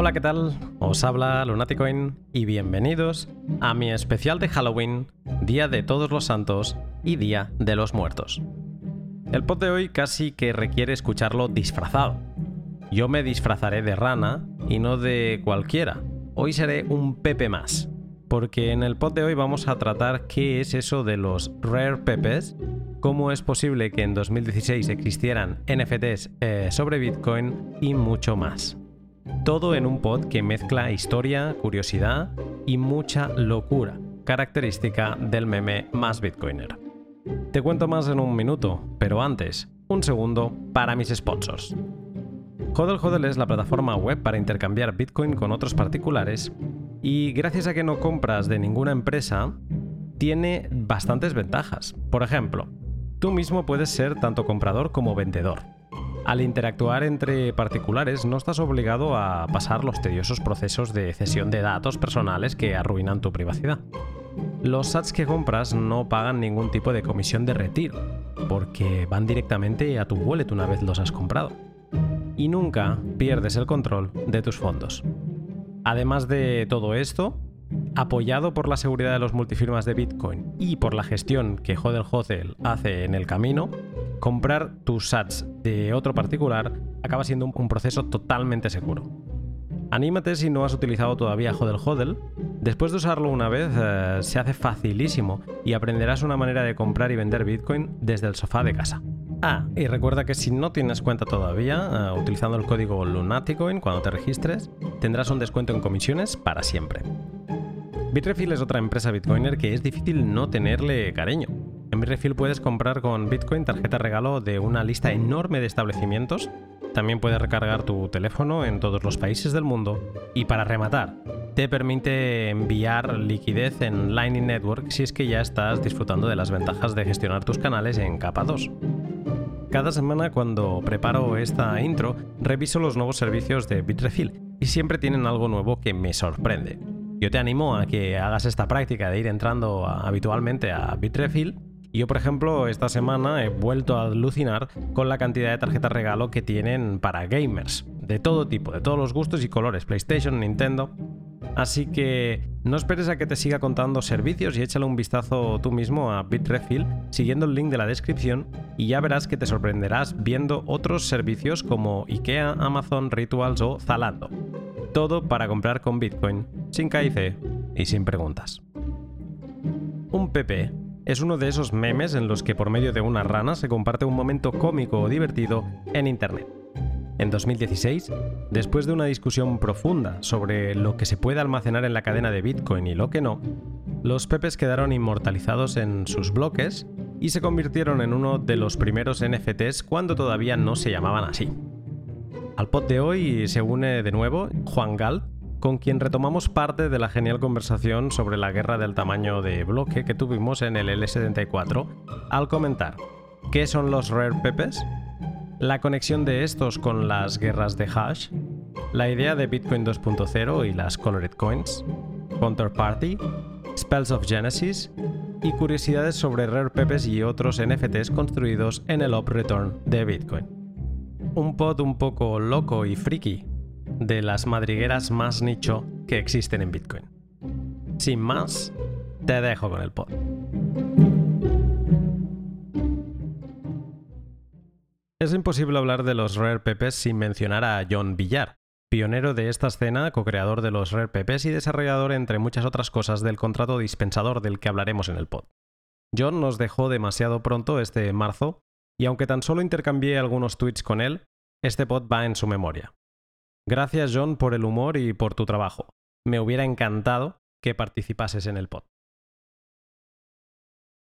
Hola, ¿qué tal? Os habla Lunaticoin y bienvenidos a mi especial de Halloween, Día de Todos los Santos y Día de los Muertos. El pod de hoy casi que requiere escucharlo disfrazado. Yo me disfrazaré de rana y no de cualquiera. Hoy seré un Pepe más, porque en el pod de hoy vamos a tratar qué es eso de los Rare Pepes, cómo es posible que en 2016 existieran NFTs eh, sobre Bitcoin y mucho más. Todo en un pod que mezcla historia, curiosidad y mucha locura, característica del meme más Bitcoiner. Te cuento más en un minuto, pero antes, un segundo para mis sponsors. Hodel Hodel es la plataforma web para intercambiar Bitcoin con otros particulares y gracias a que no compras de ninguna empresa, tiene bastantes ventajas. Por ejemplo, tú mismo puedes ser tanto comprador como vendedor. Al interactuar entre particulares no estás obligado a pasar los tediosos procesos de cesión de datos personales que arruinan tu privacidad. Los sats que compras no pagan ningún tipo de comisión de retiro, porque van directamente a tu wallet una vez los has comprado. Y nunca pierdes el control de tus fondos. Además de todo esto, apoyado por la seguridad de los multifirmas de Bitcoin y por la gestión que Hodel Hodel hace en el camino, comprar tus sats de otro particular acaba siendo un proceso totalmente seguro. Anímate si no has utilizado todavía Hodel Hodel. Después de usarlo una vez, eh, se hace facilísimo y aprenderás una manera de comprar y vender Bitcoin desde el sofá de casa. Ah, y recuerda que si no tienes cuenta todavía, eh, utilizando el código Lunaticoin cuando te registres, tendrás un descuento en comisiones para siempre. Bitrefill es otra empresa bitcoiner que es difícil no tenerle cariño. En Bitrefill puedes comprar con Bitcoin tarjeta regalo de una lista enorme de establecimientos. También puedes recargar tu teléfono en todos los países del mundo. Y para rematar, te permite enviar liquidez en Lightning Network si es que ya estás disfrutando de las ventajas de gestionar tus canales en capa 2. Cada semana cuando preparo esta intro, reviso los nuevos servicios de Bitrefill y siempre tienen algo nuevo que me sorprende. Yo te animo a que hagas esta práctica de ir entrando habitualmente a Bitrefill yo, por ejemplo, esta semana he vuelto a alucinar con la cantidad de tarjetas regalo que tienen para gamers, de todo tipo, de todos los gustos y colores, PlayStation, Nintendo. Así que no esperes a que te siga contando servicios y échale un vistazo tú mismo a Bitrefill siguiendo el link de la descripción y ya verás que te sorprenderás viendo otros servicios como IKEA, Amazon, Rituals o Zalando. Todo para comprar con Bitcoin, sin KIC y sin preguntas. Un PP es uno de esos memes en los que por medio de una rana se comparte un momento cómico o divertido en Internet. En 2016, después de una discusión profunda sobre lo que se puede almacenar en la cadena de Bitcoin y lo que no, los pepes quedaron inmortalizados en sus bloques y se convirtieron en uno de los primeros NFTs cuando todavía no se llamaban así. Al pod de hoy se une de nuevo Juan Galt, con quien retomamos parte de la genial conversación sobre la guerra del tamaño de bloque que tuvimos en el L74 al comentar qué son los Rare Pepes, la conexión de estos con las guerras de hash, la idea de Bitcoin 2.0 y las Colored Coins, Counterparty, Spells of Genesis y curiosidades sobre Rare Pepes y otros NFTs construidos en el Up Return de Bitcoin. Un pod un poco loco y friki, de las madrigueras más nicho que existen en Bitcoin. Sin más, te dejo con el pod. Es imposible hablar de los Rare sin mencionar a John Villar, pionero de esta escena, co-creador de los Rare y desarrollador, entre muchas otras cosas, del contrato dispensador del que hablaremos en el pod. John nos dejó demasiado pronto este marzo, y aunque tan solo intercambié algunos tweets con él, este pod va en su memoria. Gracias John por el humor y por tu trabajo. Me hubiera encantado que participases en el pod.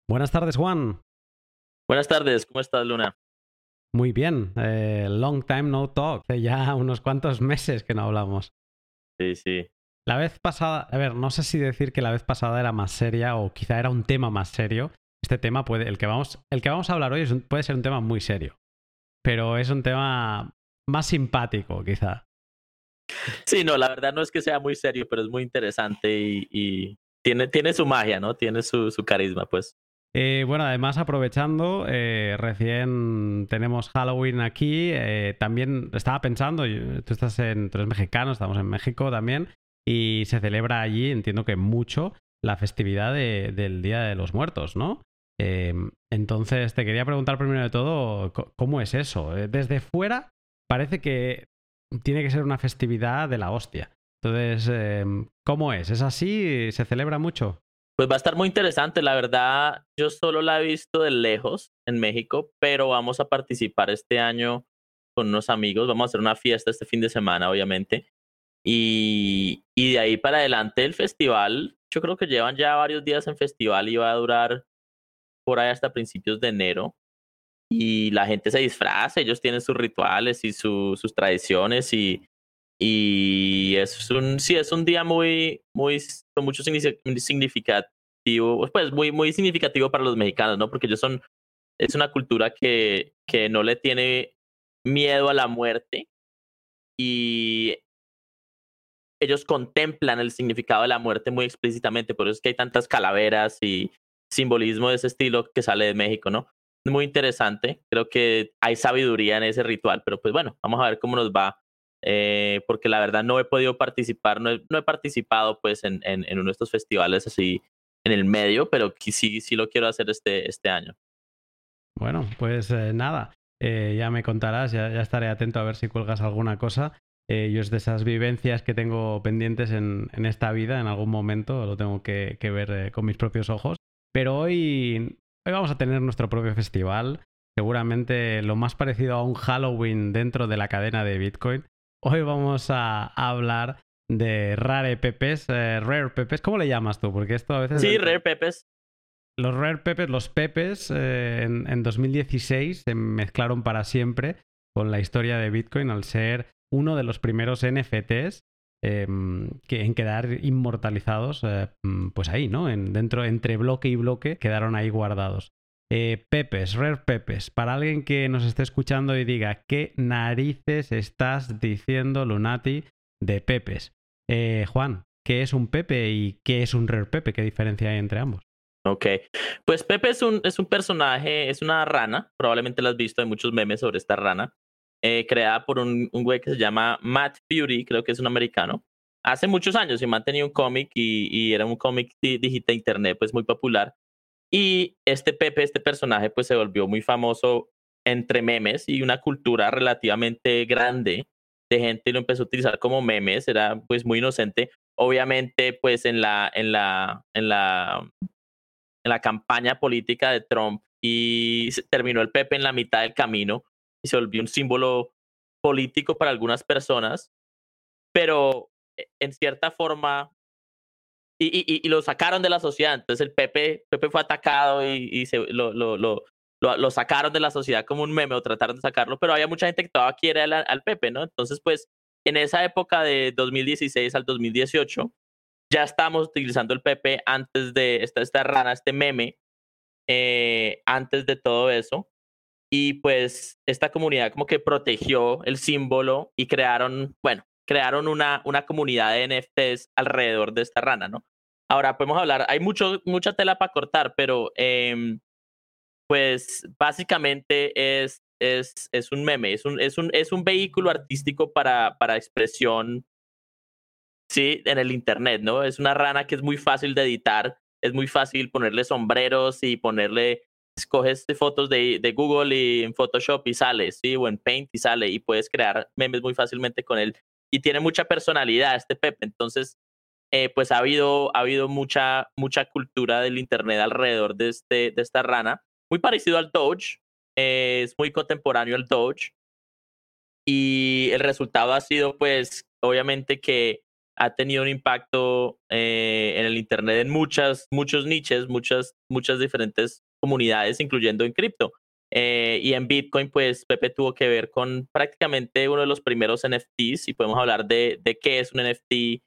Buenas tardes, Juan. Buenas tardes, ¿cómo estás, Luna? Muy bien, eh, long time no talk. Hace ya unos cuantos meses que no hablamos. Sí, sí. La vez pasada, a ver, no sé si decir que la vez pasada era más seria o quizá era un tema más serio. Este tema puede, el que vamos, el que vamos a hablar hoy puede ser un tema muy serio, pero es un tema más simpático, quizá. Sí, no, la verdad no es que sea muy serio, pero es muy interesante y, tiene, tiene su magia, ¿no? Tiene su, carisma, pues. Eh, bueno, además aprovechando, eh, recién tenemos Halloween aquí. Eh, también estaba pensando, tú estás en, tú eres mexicano, estamos en México también, y se celebra allí, entiendo que mucho, la festividad del Día de los Muertos, ¿no? entonces, te quería preguntar primero de todo, ¿cómo es eso? Desde fuera parece que tiene que ser una festividad de la hostia. Entonces, ¿cómo es? ¿Es así? ¿Se celebra mucho? Pues va a estar muy interesante, la verdad. Yo solo la he visto de lejos en México, pero vamos a participar este año con unos amigos. Vamos a hacer una fiesta este fin de semana, obviamente. Y, y de ahí para adelante el festival, yo creo que llevan ya varios días en festival y va a durar por ahí hasta principios de enero. Y la gente se disfraza, ellos tienen sus rituales y sus tradiciones y, y es un, sí, es un día muy, muy, con mucho significativo, pues muy, muy significativo para los mexicanos, ¿no? Porque ellos son, es una cultura que, que no le tiene miedo a la muerte y ellos contemplan el significado de la muerte muy explícitamente, por eso es que hay tantas calaveras y simbolismo de ese estilo que sale de México, ¿no? Muy interesante, creo que hay sabiduría en ese ritual, pero pues bueno, vamos a ver cómo nos va eh, porque la verdad no he podido participar, no he, no he participado pues en, en, uno de estos festivales así en el medio, pero sí, sí lo quiero hacer este, este año. Bueno, pues eh, nada, eh, ya me contarás, ya, ya, estaré atento a ver si cuelgas alguna cosa. yo es de esas vivencias que tengo pendientes en, en esta vida, en algún momento lo tengo que, que ver con mis propios ojos. Pero hoy, hoy vamos a tener nuestro propio festival, seguramente lo más parecido a un Halloween dentro de la cadena de Bitcoin. Hoy vamos a hablar de Rare Pepes, eh, Rare Pepes. ¿Cómo le llamas tú? Porque esto a veces. Sí, Rare Pepes. Los Rare Pepes, los Pepes, eh, en, 2016 se mezclaron para siempre con la historia de Bitcoin al ser uno de los primeros NFTs em, que, en quedar inmortalizados, eh, pues ahí, ¿no? En, dentro, entre bloque y bloque, quedaron ahí guardados. Eh, Pepes, Rare Pepes, para alguien que nos esté escuchando y diga, ¿qué narices estás diciendo, Lunati, de Pepes? Eh, Juan, ¿qué es un Pepe y qué es un Rare Pepe? ¿Qué diferencia hay entre ambos? Ok, pues Pepe es un, es un personaje, es una rana, probablemente lo has visto, hay muchos memes sobre esta rana, eh, creada por un, un güey que se llama Matt Beauty, creo que es un americano. Hace muchos años y mantenía un cómic y, y, era un cómic digital internet pues muy popular y este Pepe, este personaje, pues se volvió muy famoso entre memes y una cultura relativamente grande de gente lo empezó a utilizar como memes, era pues muy inocente. Obviamente, pues en la, en la, en la, en la campaña política de Trump y terminó el Pepe en la mitad del camino y se volvió un símbolo político para algunas personas, pero eh, en cierta forma y, y, y, lo sacaron de la sociedad. Entonces el Pepe, Pepe fue atacado y, y se, lo, lo, lo, lo, sacaron de la sociedad como un meme o trataron de sacarlo, pero había mucha gente que todavía quiere al, al Pepe, ¿no? Entonces, pues en esa época de 2016 al 2018, ya estábamos utilizando el Pepe antes de esta, esta rana, este meme, eh, antes de todo eso. Y pues esta comunidad como que protegió el símbolo y crearon, bueno, crearon una, una comunidad de NFTs alrededor de esta rana, ¿no? Ahora podemos hablar, hay mucho, mucha tela para cortar, pero eh, pues básicamente es, es, es un meme, es un, es un, es un vehículo artístico para, para expresión, sí, en el Internet, ¿no? Es una rana que es muy fácil de editar, es muy fácil ponerle sombreros y ponerle, escoges fotos de, de Google y en Photoshop y sale, sí, o en Paint y sale, y puedes crear memes muy fácilmente con él y tiene mucha personalidad este Pepe. Entonces, eh, pues ha habido, ha habido mucha, mucha cultura del Internet alrededor de, este, de esta rana. Muy parecido al Doge, eh, es muy contemporáneo al Doge. Y el resultado ha sido, pues, obviamente que ha tenido un impacto eh, en el Internet en muchas, muchos niches, muchas, muchas diferentes comunidades, incluyendo en cripto. Eh, y en Bitcoin, pues Pepe tuvo que ver con prácticamente uno de los primeros NFTs y podemos hablar de, de qué es un NFT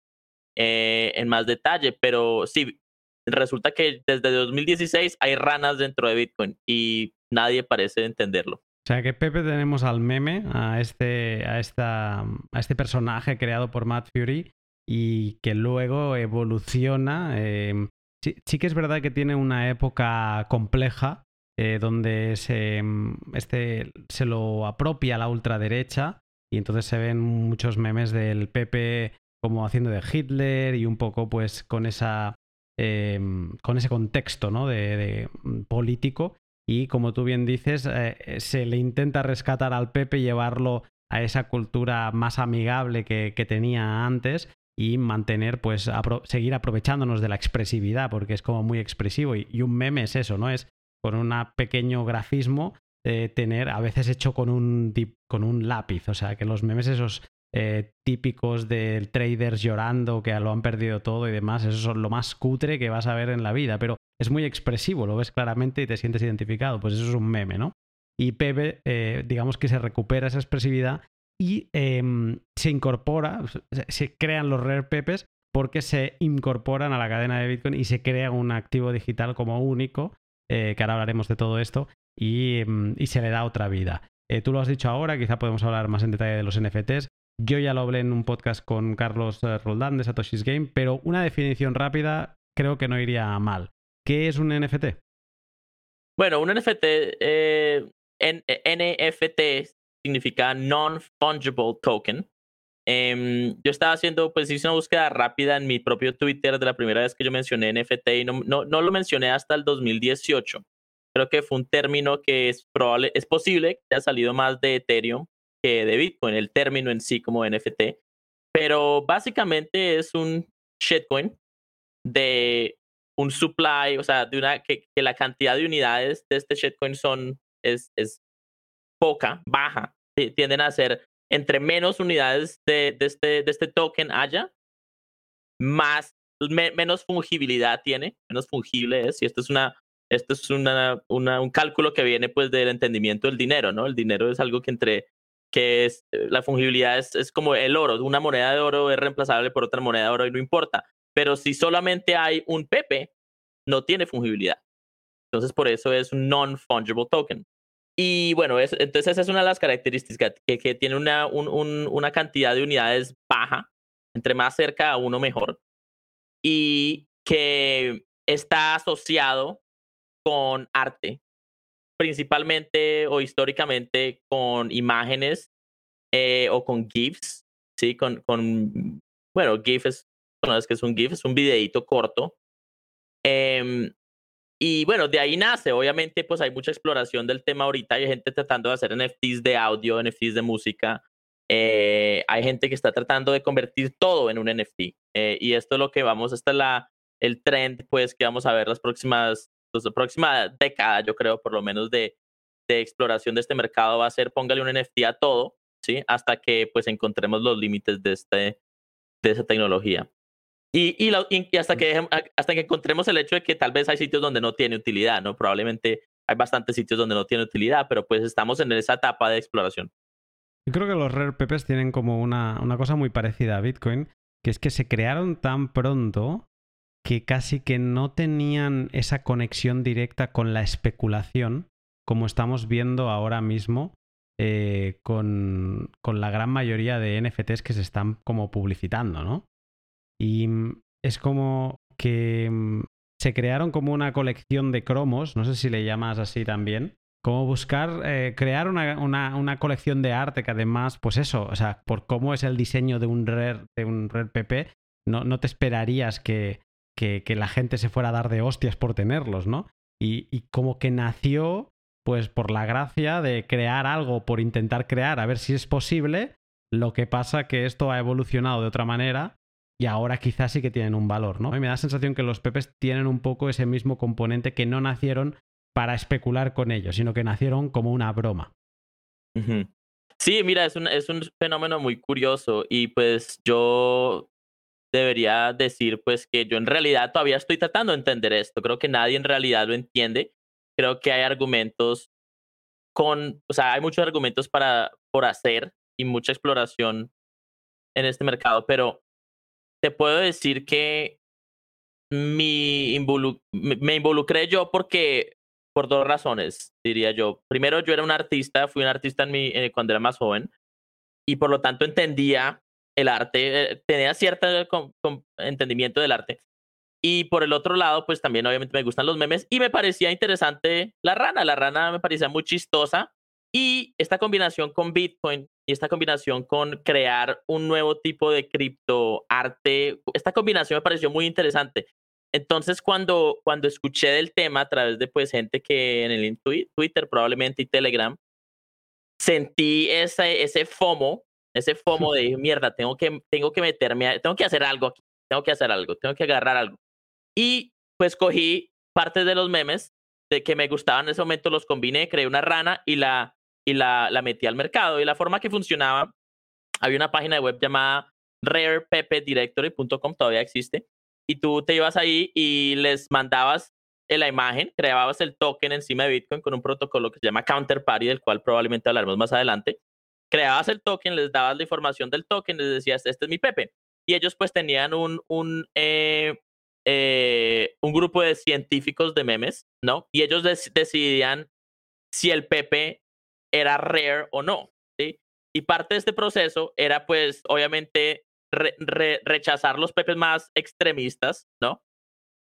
eh, en más detalle, pero sí, resulta que desde 2016 hay ranas dentro de Bitcoin y nadie parece entenderlo. O sea que Pepe tenemos al meme, a este, a esta, a este personaje creado por Matt Fury y que luego evoluciona. Eh, Sí, sí que es verdad que tiene una época compleja eh, donde se, mm, este, se lo apropia la ultraderecha y entonces se ven muchos memes del PP como haciendo de Hitler y un poco pues con esa em, con ese contexto ¿no? de, mm, político y como tú bien dices eh, se le intenta rescatar al PP y llevarlo a esa cultura más amigable que, que tenía antes y mantener, pues, seguir aprovechándonos de la expresividad, porque es como muy expresivo. Y, un meme es eso, ¿no? Es con un pequeño grafismo eh, tener, a veces hecho con un, con un lápiz. O sea, que los memes esos eh, típicos del traders llorando que lo han perdido todo y demás, eso es lo más cutre que vas a ver en la vida. Pero es muy expresivo, lo ves claramente y te sientes identificado. Pues eso es un meme, ¿no? Y Pepe, eh, digamos que se recupera esa expresividad y em, se incorpora, se crean los rare pepes porque se incorporan a la cadena de Bitcoin y se crea un activo digital como único, eh, que ahora hablaremos de todo esto, y, em, se le da otra vida. Eh, tú lo has dicho ahora, quizá podemos hablar más en detalle de los NFTs. Yo ya lo hablé en un podcast con Carlos eh, Roldán de Satoshi's Game, pero una definición rápida creo que no iría mal. ¿Qué es un NFT? Bueno, un NFT, NFT significa Non-Fungible Token. Em, yo estaba haciendo, pues hice una búsqueda rápida en mi propio Twitter de la primera vez que yo mencioné NFT y no, no, no lo mencioné hasta el 2018. Creo que fue un término que es probable, es posible que haya salido más de Ethereum que de Bitcoin, el término en sí como NFT. Pero básicamente es un shitcoin de un supply, o sea, de una, que, que la cantidad de unidades de este shitcoin son, es, es poca, baja, tienden a ser entre menos unidades de, este, de este token haya, más, menos fungibilidad tiene, menos fungible es. Y esto es una, esto es una, un cálculo que viene pues del entendimiento del dinero, ¿no? El dinero es algo que entre que es la fungibilidad es, es como el oro, una moneda de oro es reemplazable por otra moneda de oro y no importa. Pero si solamente hay un Pepe, no tiene fungibilidad. Entonces por eso es un non-fungible token. Y bueno, entonces esa es una de las características, que, tiene una, una cantidad de unidades baja, entre más cerca a uno mejor, y que está asociado con arte, principalmente o históricamente con imágenes eh, o con GIFs, ¿sí? Con, con bueno, GIF es, es que es un GIF, es un videíto corto. Eh, y bueno, de ahí nace, obviamente, pues hay mucha exploración del tema ahorita, hay gente tratando de hacer NFTs de audio, NFTs de música, eh, hay gente que está tratando de convertir todo en un NFT. Eh, y esto es lo que vamos, esta es el trend, pues, que vamos a ver las próximas, pues, próxima década, yo creo, por lo menos, de, de exploración de este mercado va a ser póngale un NFT a todo, ¿sí? Hasta que, pues, encontremos los límites de, este, de esa tecnología. Y, y, hasta, que, hasta que encontremos el hecho de que tal vez hay sitios donde no tiene utilidad, ¿no? Probablemente hay bastantes sitios donde no tiene utilidad, pero pues estamos en esa etapa de exploración. Yo creo que los Rare Pepes tienen como una, una cosa muy parecida a Bitcoin, que es que se crearon tan pronto que casi que no tenían esa conexión directa con la especulación, como estamos viendo ahora mismo eh, con, con, la gran mayoría de NFTs que se están como publicitando, ¿no? Y mm, es como que mm, se crearon como una colección de cromos, no sé si le llamas así también, como buscar, eh, crear una, una, colección de arte que además, pues eso, o sea, por cómo es el diseño de un Rare, de un PP, no, no te esperarías que, que, que, la gente se fuera a dar de hostias por tenerlos, ¿no? Y, y como que nació, pues por la gracia de crear algo, por intentar crear, a ver si es posible, lo que pasa que esto ha evolucionado de otra manera y ahora quizás sí que tienen un valor, ¿no? Y me da la sensación que los pepes tienen un poco ese mismo componente que no nacieron para especular con ellos, sino que nacieron como una broma. Sí, mira, es un, es un fenómeno muy curioso y pues yo debería decir pues que yo en realidad todavía estoy tratando de entender esto. Creo que nadie en realidad lo entiende. Creo que hay argumentos con, o sea, hay muchos argumentos para, por hacer y mucha exploración en este mercado, pero te puedo decir que mi me involucré yo porque, por dos razones, diría yo. Primero, yo era un artista, fui un artista en mi, eh, cuando era más joven y por lo tanto entendía el arte, eh, tenía cierto entendimiento del arte. Y por el otro lado, pues también obviamente me gustan los memes y me parecía interesante la rana. La rana me parecía muy chistosa y esta combinación con Bitcoin y esta combinación con crear un nuevo tipo de criptoarte, esta combinación me pareció muy interesante. Entonces, cuando, cuando escuché del tema a través de pues gente que en el Twitter probablemente y Telegram, sentí ese, ese FOMO, ese FOMO de mierda, tengo que, tengo que meterme, tengo que hacer algo aquí, tengo que hacer algo, tengo que agarrar algo. Y pues cogí partes de los memes de que me gustaban en ese momento, los combiné, creé una rana y la, y la, la metí al mercado. Y la forma que funcionaba, había una página de web llamada rarepepedirectory.com, todavía existe, y tú te ibas ahí y les mandabas la imagen, creabas el token encima de Bitcoin con un protocolo que se llama Counterparty, del cual probablemente hablaremos más adelante. Creabas el token, les dabas la información del token, les decías, este es mi Pepe. Y ellos pues tenían un, un, eh, eh, un grupo de científicos de memes, ¿no? Y ellos decidían si el Pepe era rare o no, ¿sí? Y parte de este proceso era pues obviamente rechazar los Pepes más extremistas, ¿no?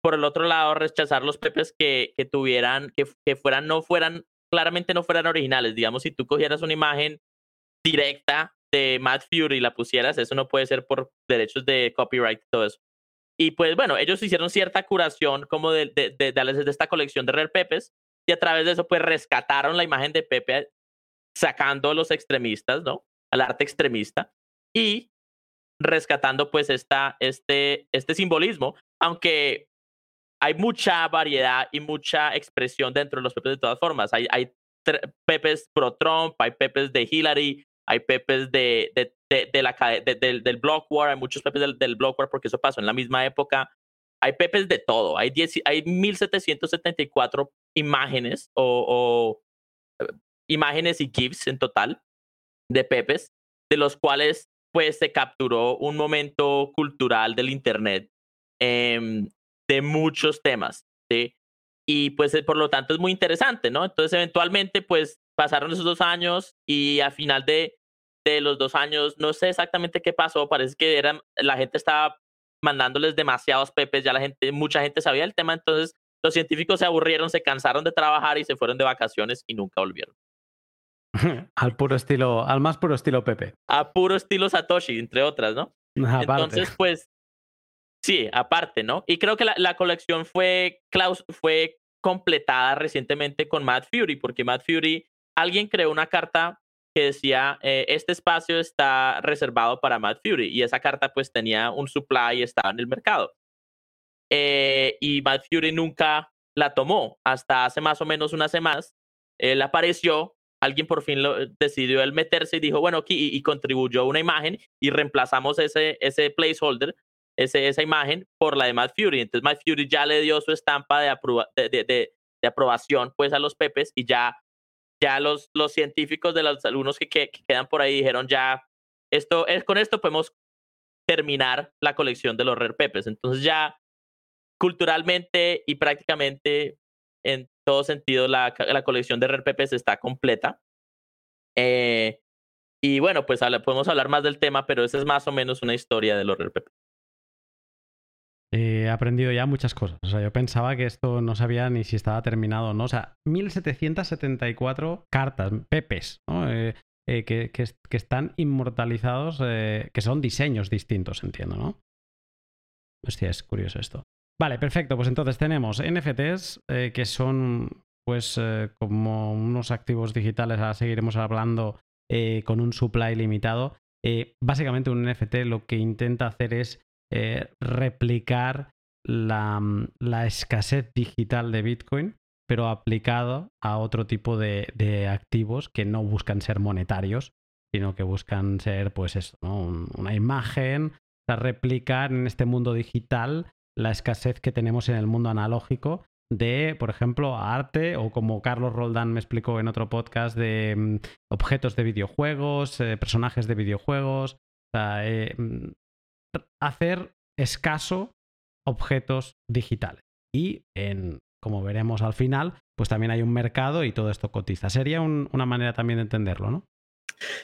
por el otro lado, rechazar los pepes que, que tuvieran, que, que fueran, no fueran, claramente no fueran originales. Digamos, si tú cogieras una imagen directa de Matt Fury y la pusieras, eso no puede ser por derechos de copyright y todo eso. Y pues bueno, ellos hicieron cierta curación como de, de, de, de, esta colección de Rare Pepes y a través de eso pues rescataron la imagen de Pepe sacando a los extremistas, ¿no? Al arte extremista y rescatando pues esta, este, este simbolismo, aunque hay mucha variedad y mucha expresión dentro de los pepes de todas formas. Hay, pepes pro Trump, hay pepes de Hillary, hay pepes de, la, del, del Block War, hay muchos pepes del, del Block War porque eso pasó en la misma época. Hay pepes de todo. Hay, 10, hay 1774 imágenes o, imágenes y GIFs en total de pepes, de los cuales pues se capturó un momento cultural del Internet eh, de muchos temas, ¿sí? Y pues eh, por lo tanto es muy interesante, ¿no? Entonces eventualmente pues pasaron esos dos años y a final de, de los dos años, no sé exactamente qué pasó, parece que eran, la gente estaba mandándoles demasiados pepes, ya la gente, mucha gente sabía el tema, entonces los científicos se aburrieron, se cansaron de trabajar y se fueron de vacaciones y nunca volvieron. al puro estilo, al más puro estilo Pepe. A puro estilo Satoshi, entre otras, ¿no? Entonces, pues, Sí, aparte, ¿no? Y creo que la, la colección fue, Klaus, fue completada recientemente con Matt Fury, porque Matt Fury, alguien creó una carta que decía, eh, este espacio está reservado para Matt Fury, y esa carta pues tenía un supply y estaba en el mercado. Eh, y Matt Fury nunca la tomó, hasta hace más o menos unas semanas, él apareció, alguien por fin lo, decidió él meterse y dijo, bueno, aquí, y, contribuyó una imagen y reemplazamos ese, ese placeholder ese, esa imagen por la de Matt Fury. Entonces Matt Fury ya le dio su estampa de, de, de, de, aprobación pues a los Pepes y ya, ya los, los científicos de los alumnos que, que, quedan por ahí dijeron ya, esto, es, con esto podemos terminar la colección de los Rare Pepes. Entonces ya culturalmente y prácticamente en todo sentido la, colección de Pepes está completa. Eh, y bueno, pues podemos hablar más del tema, pero esa es más o menos una historia de los Rare Pepes he aprendido ya muchas cosas. O sea, yo pensaba que esto no sabía ni si estaba terminado o no. O sea, 1774 cartas, pepes, ¿no? Eh, eh, que, que, están inmortalizados, eh, que son diseños distintos, entiendo, ¿no? Hostia, es curioso esto. Vale, perfecto. Pues entonces tenemos NFTs, que son, pues, como unos activos digitales, ahora seguiremos hablando con un supply limitado. básicamente un NFT lo que intenta hacer es eh, replicar la, la, escasez digital de Bitcoin, pero aplicado a otro tipo de, de, activos que no buscan ser monetarios, sino que buscan ser, pues eso, ¿no? una imagen, replicar en este mundo digital la escasez que tenemos en el mundo analógico de, por ejemplo, arte o como Carlos Roldán me explicó en otro podcast, de mm, objetos de videojuegos, eh, personajes de videojuegos. O sea, eh, mm, hacer escaso objetos digitales. Y en, como veremos al final, pues también hay un mercado y todo esto cotiza. Sería una manera también de entenderlo, ¿no?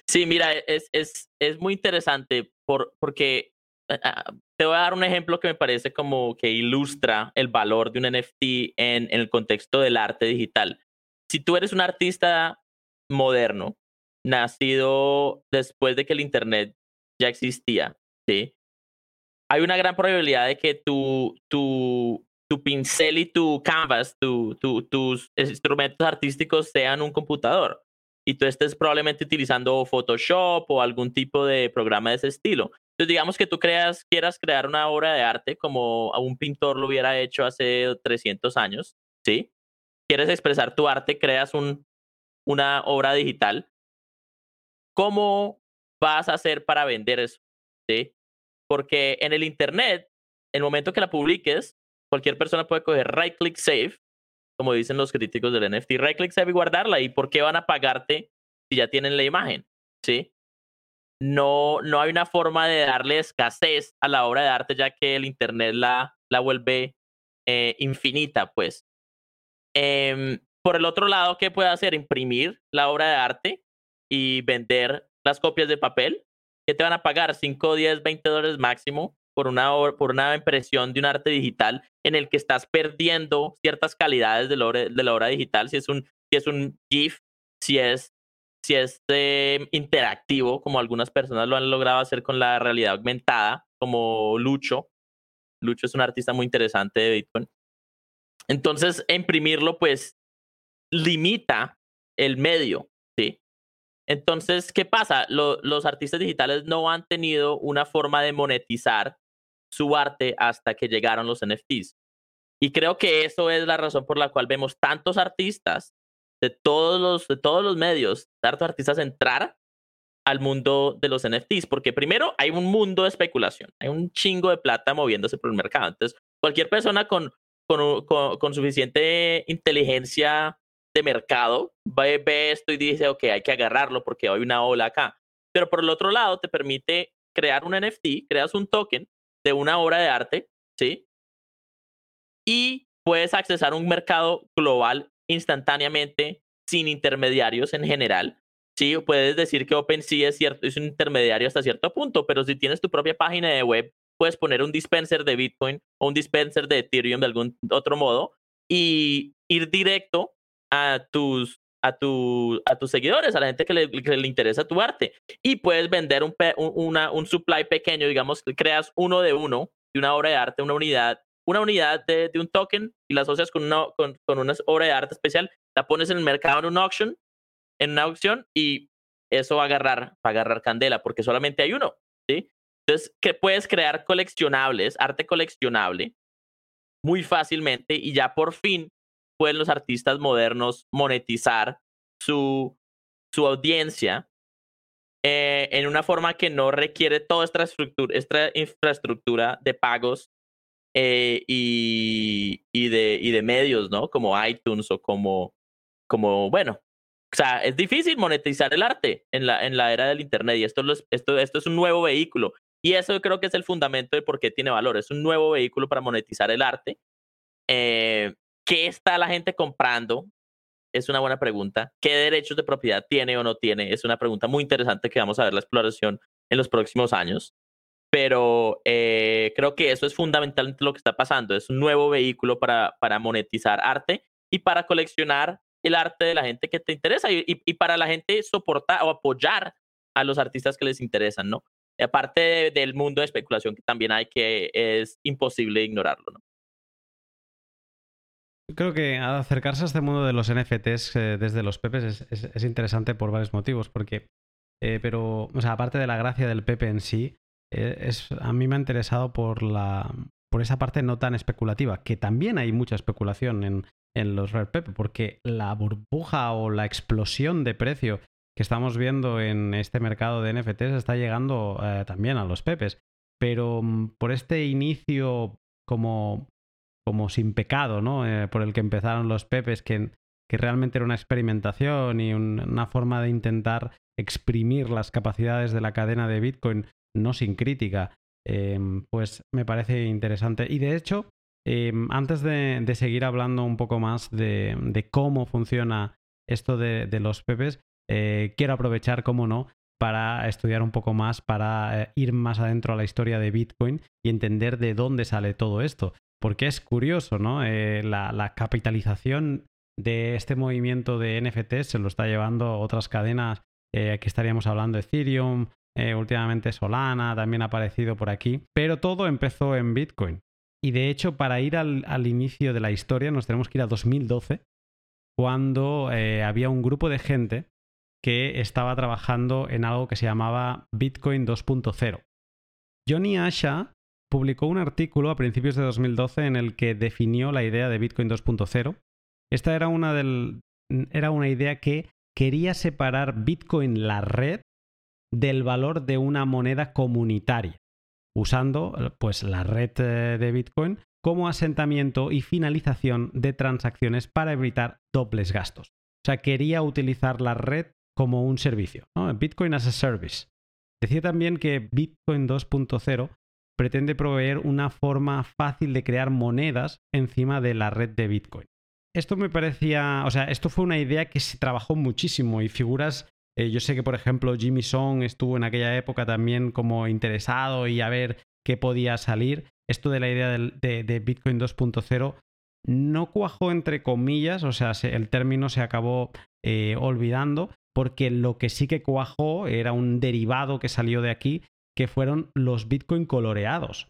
Sí, mira, es, es, es muy interesante por, porque te voy a dar un ejemplo que me parece como que ilustra el valor de un NFT en, el contexto del arte digital. Si tú eres un artista moderno, nacido después de que el Internet ya existía, ¿sí? Hay una gran probabilidad de que tu, tu, tu pincel y tu canvas, tu, tus instrumentos artísticos sean un computador y tú estés probablemente utilizando Photoshop o algún tipo de programa de ese estilo. Entonces, digamos que tú creas, quieras crear una obra de arte como un pintor lo hubiera hecho hace 300 años, ¿sí? Quieres expresar tu arte, creas un, una obra digital. ¿Cómo vas a hacer para vender eso? ¿Sí? Porque en el Internet, el momento que la publiques, cualquier persona puede coger right click save como dicen los críticos del NFT, right click save y guardarla. ¿Y por qué van a pagarte si ya tienen la imagen? ¿Sí? No, no hay una forma de darle escasez a la obra de arte ya que el Internet la, la vuelve eh, infinita, pues. Em, por el otro lado, ¿qué puede hacer? Imprimir la obra de arte y vender las copias de papel. ¿Qué te van a pagar? 5, 10, 20 dólares máximo por una, por una impresión de un arte digital en el que estás perdiendo ciertas calidades de la obra, de la obra digital, si es un, si es un GIF, si es, si es eh, interactivo, como algunas personas lo han logrado hacer con la realidad aumentada, como Lucho. Lucho es un artista muy interesante de Bitcoin. Entonces, imprimirlo, pues, limita el medio, ¿sí? Entonces, ¿qué pasa? los artistas digitales no han tenido una forma de monetizar su arte hasta que llegaron los NFTs. Y creo que eso es la razón por la cual vemos tantos artistas de todos los, de todos los medios, artistas entrar al mundo de los NFTs, porque primero hay un mundo de especulación, hay un chingo de plata moviéndose por el mercado. Entonces, cualquier persona con, con, con, suficiente inteligencia de mercado ve, ve, esto y dice, ok, hay que agarrarlo porque hay una ola acá. Pero por el otro lado, te permite crear un NFT, creas un token de una obra de arte, ¿sí? Y puedes accesar un mercado global instantáneamente sin intermediarios en general. Sí, puedes decir que OpenSea es, cierto, es un intermediario hasta cierto punto, pero si tienes tu propia página de web, puedes poner un dispenser de Bitcoin o un dispenser de Ethereum de algún otro modo y ir directo a tus a, tu, a tus seguidores, a la gente que le, le interesa tu arte. Y puedes vender un, una, un supply pequeño, digamos, creas uno de uno de una obra de arte, una unidad, una unidad de, de un token y la asocias con una, con, con una obra de arte especial, la pones en el mercado en un auction, en una aucción y eso va a agarrar, va a agarrar candela porque solamente hay uno, ¿sí? Entonces, que puedes crear coleccionables, arte coleccionable, muy fácilmente y ya por fin pueden los artistas modernos monetizar su, su audiencia eh, en una forma que no requiere toda esta, estructura, esta infraestructura de pagos eh, y, y, de, y de medios, ¿no? Como iTunes o como, bueno, o sea, es difícil monetizar el arte en la, era del Internet y esto es un nuevo vehículo. Y eso creo que es el fundamento de por qué tiene valor. Es un nuevo vehículo para monetizar el arte. Eh, ¿Qué está la gente comprando? Es una buena pregunta. ¿Qué derechos de propiedad tiene o no tiene? Es una pregunta muy interesante que vamos a ver la exploración en los próximos años. Pero eh, creo que eso es fundamentalmente lo que está pasando. Es un nuevo vehículo para, para monetizar arte y para coleccionar el arte de la gente que te interesa y, y, para la gente soportar o apoyar a los artistas que les interesan, ¿no? aparte del mundo de especulación que también hay que es imposible ignorarlo, ¿no? Creo que acercarse a este mundo de los NFTs eh, desde los Pepes es, interesante por varios motivos, porque, eh, pero, o sea, aparte de la gracia del Pepe en sí, es, a mí me ha interesado por, la, por esa parte no tan especulativa, que también hay mucha especulación en, en los Rare Pepe, porque la burbuja o la explosión de precio que estamos viendo en este mercado de NFTs está llegando también a los Pepes. Pero mm, por este inicio como como sin pecado, ¿no? Eh, por el que empezaron los Pepes, que, que realmente era una experimentación y una forma de intentar exprimir las capacidades de la cadena de Bitcoin, no sin crítica, em, pues me parece interesante. Y de hecho, em, antes de, seguir hablando un poco más de, cómo funciona esto de, los Pepes, eh, quiero aprovechar, como no, para estudiar un poco más, para eh, ir más adentro a la historia de Bitcoin y entender de dónde sale todo esto. Porque es curioso, ¿no? Eh, la, capitalización de este movimiento de NFT se lo está llevando otras cadenas. aquí estaríamos hablando de Ethereum, últimamente Solana también ha aparecido por aquí. Pero todo empezó en Bitcoin. Y de hecho, para ir al, inicio de la historia, nos tenemos que ir a 2012, cuando había un grupo de gente que estaba trabajando en algo que se llamaba Bitcoin 2.0. Johnny Asha publicó un artículo a principios de 2012 en el que definió la idea de Bitcoin 2.0. Esta era una, era una idea que quería separar Bitcoin, la red, del valor de una moneda comunitaria, usando pues, la red eh, de Bitcoin como asentamiento y finalización de transacciones para evitar dobles gastos. O sea, quería utilizar la red como un servicio, Bitcoin as a Service. Decía también que Bitcoin 2.0 pretende proveer una forma fácil de crear monedas encima de la red de Bitcoin. Esto me parecía, o sea, esto fue una idea que se trabajó muchísimo y figuras, eh, yo sé que por ejemplo Jimmy Song estuvo en aquella época también como interesado y a ver qué podía salir. Esto de la idea de, Bitcoin 2.0 no cuajó entre comillas, o sea, el término se acabó eh, olvidando, porque lo que sí que cuajó era un derivado que salió de aquí, que fueron los Bitcoin coloreados.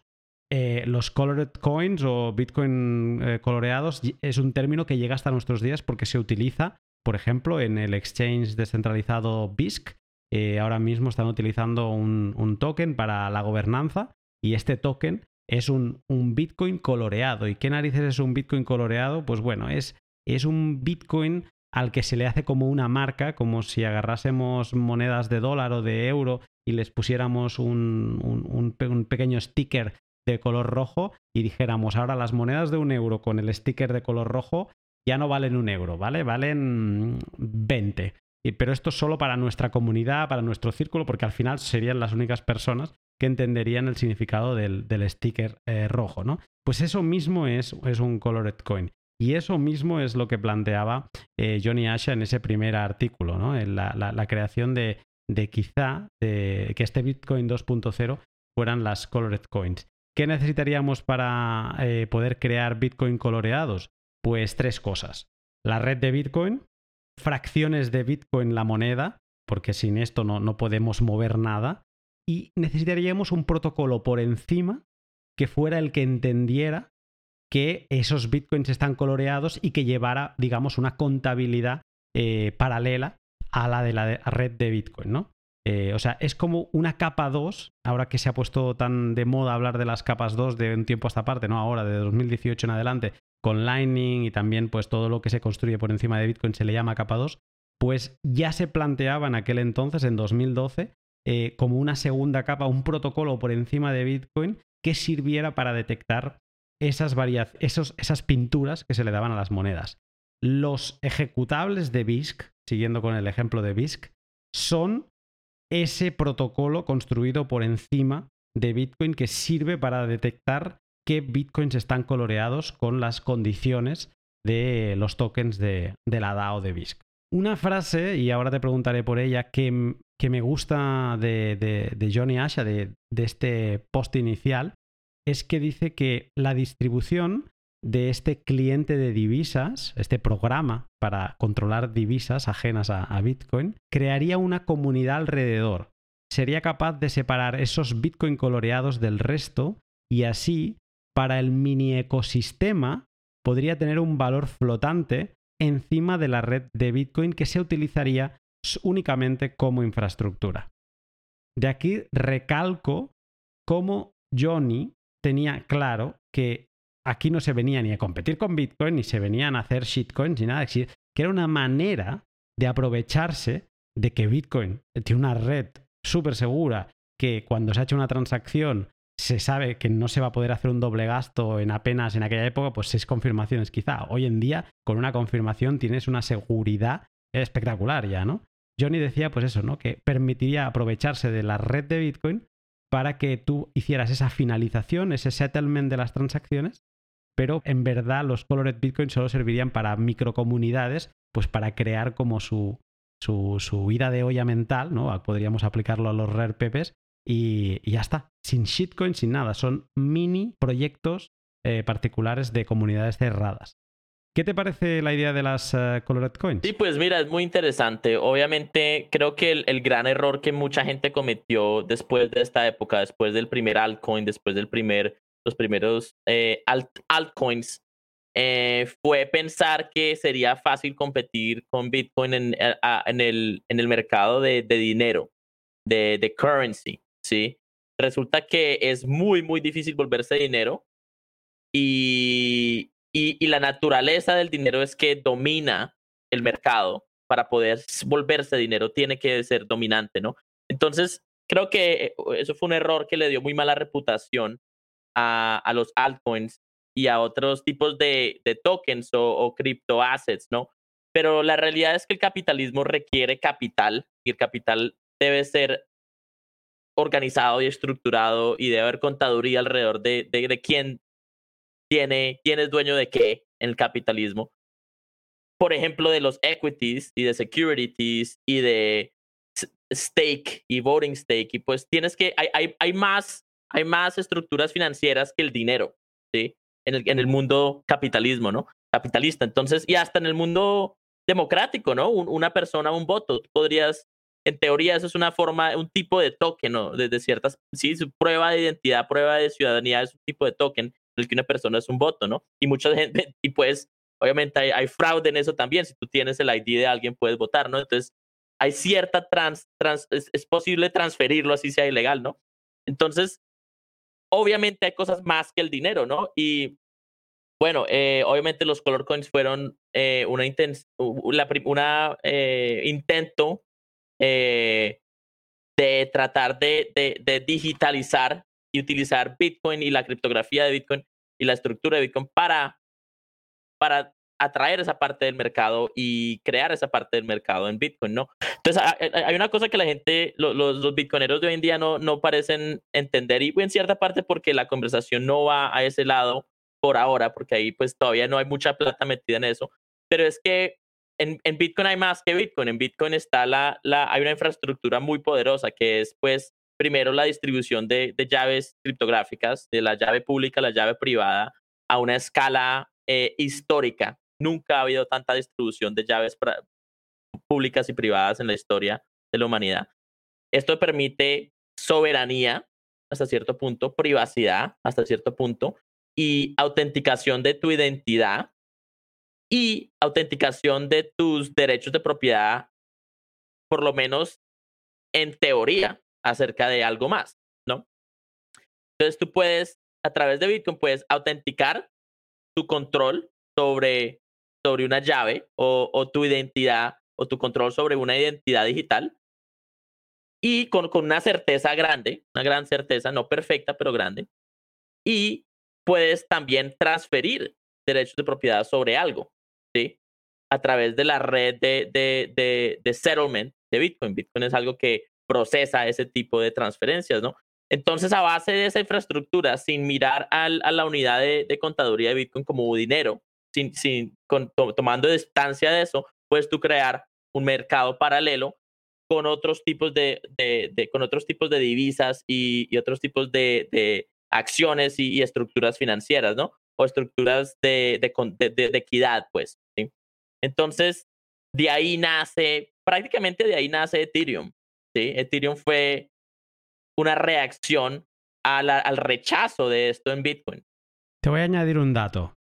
Eh, los colored coins o Bitcoin coloreados es un término que llega hasta nuestros días porque se utiliza, por ejemplo, en el exchange descentralizado BISC. Eh, ahora mismo están utilizando un, token para la gobernanza y este token es un, Bitcoin coloreado. ¿Y qué narices es un Bitcoin coloreado? Pues bueno, es un Bitcoin al que se le hace como una marca, como si agarrásemos monedas de dólar o de euro y les pusiéramos un, pequeño sticker de color rojo y dijéramos, ahora las monedas de un euro con el sticker de color rojo ya no valen un euro, ¿vale? Valen 20. Pero esto es solo para nuestra comunidad, para nuestro círculo, porque al final serían las únicas personas que entenderían el significado del, sticker eh, rojo, ¿no? Pues eso mismo es, es un colored coin. Y eso mismo es lo que planteaba eh, Johnny Asha en ese primer artículo, ¿no? En la, creación de, quizá que este Bitcoin 2.0 fueran las colored coins. ¿Qué necesitaríamos para eh, poder crear Bitcoin coloreados? Pues tres cosas. La red de Bitcoin, fracciones de Bitcoin la moneda, porque sin esto no, no podemos mover nada, y necesitaríamos un protocolo por encima que fuera el que entendiera que esos bitcoins están coloreados y que llevara, digamos, una contabilidad eh, paralela a la de la red de Bitcoin, ¿no? Eh, o sea, es como una capa 2, ahora que se ha puesto tan de moda hablar de las capas 2 de un tiempo a esta parte, ¿no? Ahora, de 2018 en adelante, con Lightning y también pues todo lo que se construye por encima de Bitcoin se le llama capa 2, pues ya se planteaba en aquel entonces, en 2012, eh, como una segunda capa, un protocolo por encima de Bitcoin que sirviera para detectar esas, esos, esas pinturas que se le daban a las monedas. Los ejecutables de BISC, siguiendo con el ejemplo de BISC, son ese protocolo construido por encima de Bitcoin que sirve para detectar qué Bitcoins están coloreados con las condiciones de los tokens de, la DAO de BISC. Una frase, y ahora te preguntaré por ella, que, que me gusta de, Johnny Asha, de, de este post inicial, es que dice que la distribución de este cliente de divisas, este programa para controlar divisas ajenas a, Bitcoin, crearía una comunidad alrededor. Sería capaz de separar esos Bitcoin coloreados del resto y así, para el mini ecosistema, podría tener un valor flotante encima de la red de Bitcoin que se utilizaría únicamente como infraestructura. De aquí recalco cómo Johnny tenía claro que aquí no se venía ni a competir con Bitcoin, ni se venían a hacer shitcoins, ni nada, que era una manera de aprovecharse de que Bitcoin tiene una red súper segura, que cuando se ha hecho una transacción se sabe que no se va a poder hacer un doble gasto en apenas en aquella época, pues seis confirmaciones quizá. Hoy en día, con una confirmación tienes una seguridad espectacular ya, ¿no? Johnny decía, pues eso, ¿no? Que permitiría aprovecharse de la red de Bitcoin para que tú hicieras esa finalización, ese settlement de las transacciones, pero en verdad los Colored Bitcoin solo servirían para microcomunidades, pues para crear como su, su, su de olla mental, ¿no? Podríamos aplicarlo a los rare pepes y, ya está. Sin shitcoin, sin nada. Son mini proyectos eh, particulares de comunidades cerradas. ¿Qué te parece la idea de las uh, Colored Coins? Sí, pues mira, es muy interesante. Obviamente, creo que el, gran error que mucha gente cometió después de esta época, después del primer altcoin, después del primer, los primeros eh, alt, altcoins, fue pensar que sería fácil competir con Bitcoin en, en, el, mercado de, de dinero, de, de currency, ¿sí? Resulta que es muy, muy difícil volverse dinero y, y, y, la naturaleza del dinero es que domina el mercado para poder volverse dinero, tiene que ser dominante, ¿no? Entonces, creo que eso fue un error que le dio muy mala reputación a, a los altcoins y a otros tipos de, de tokens o, o cripto assets, ¿no? Pero la realidad es que el capitalismo requiere capital y el capital debe ser organizado y estructurado y debe haber contaduría alrededor de, de, de quién tiene, quién es dueño de qué en el capitalismo. Por ejemplo, de los equities y de securities y de stake y voting stake. Y pues tienes que, hay, hay, hay, más, hay más estructuras financieras que el dinero, ¿sí? En el, en el mundo capitalismo, ¿no? Capitalista. Entonces, y hasta en el mundo democrático, ¿no? Un, una persona, un voto. Tú podrías, en teoría, eso es una forma, un tipo de token, ¿no? De, de ciertas, sí, su prueba de identidad, prueba de ciudadanía es un tipo de token el que una persona es un voto, ¿no? Y mucha gente, y pues, obviamente hay, fraude en eso también. Si tú tienes el ID de alguien, puedes votar, ¿no? Entonces, hay cierta trans, trans es, posible transferirlo así sea ilegal, ¿no? Entonces, obviamente hay cosas más que el dinero, ¿no? Y bueno, eh, obviamente los color coins fueron eh, una, intens una, una eh, intento eh, de tratar de, de, de digitalizar y utilizar Bitcoin y la criptografía de Bitcoin y la estructura de Bitcoin para, para atraer esa parte del mercado y crear esa parte del mercado en Bitcoin, ¿no? Entonces, hay una cosa que la gente, los, los bitcoineros de hoy en día no, no parecen entender y en cierta parte porque la conversación no va a ese lado por ahora, porque ahí pues todavía no hay mucha plata metida en eso, pero es que en, Bitcoin hay más que Bitcoin, en Bitcoin está la, la, hay una infraestructura muy poderosa que es pues primero la distribución de, de, llaves criptográficas, de la llave pública a la llave privada, a una escala eh, histórica. Nunca ha habido tanta distribución de llaves públicas y privadas en la historia de la humanidad. Esto permite soberanía hasta cierto punto, privacidad hasta cierto punto y autenticación de tu identidad y autenticación de tus derechos de propiedad, por lo menos en teoría, acerca de algo más, ¿no? Entonces tú puedes, a través de Bitcoin, puedes autenticar tu control sobre, sobre una llave o, tu identidad o tu control sobre una identidad digital y con, con una certeza grande, una gran certeza, no perfecta, pero grande. Y puedes también transferir derechos de propiedad sobre algo. A través de la red de, de, de, de settlement de Bitcoin. Bitcoin es algo que procesa ese tipo de transferencias, ¿no? Entonces, a base de esa infraestructura, sin mirar al, a la unidad de, de, contaduría de Bitcoin como dinero, sin, sin, con, to, tomando distancia de eso, puedes tú crear un mercado paralelo con otros tipos de, de, de con otros tipos de divisas y, y otros tipos de, acciones y, y, estructuras financieras, ¿no? O estructuras de equidad, pues. Entonces, de ahí nace, prácticamente de ahí nace Ethereum. ¿sí? Ethereum fue una reacción al rechazo de esto en Bitcoin. Te voy a añadir un dato,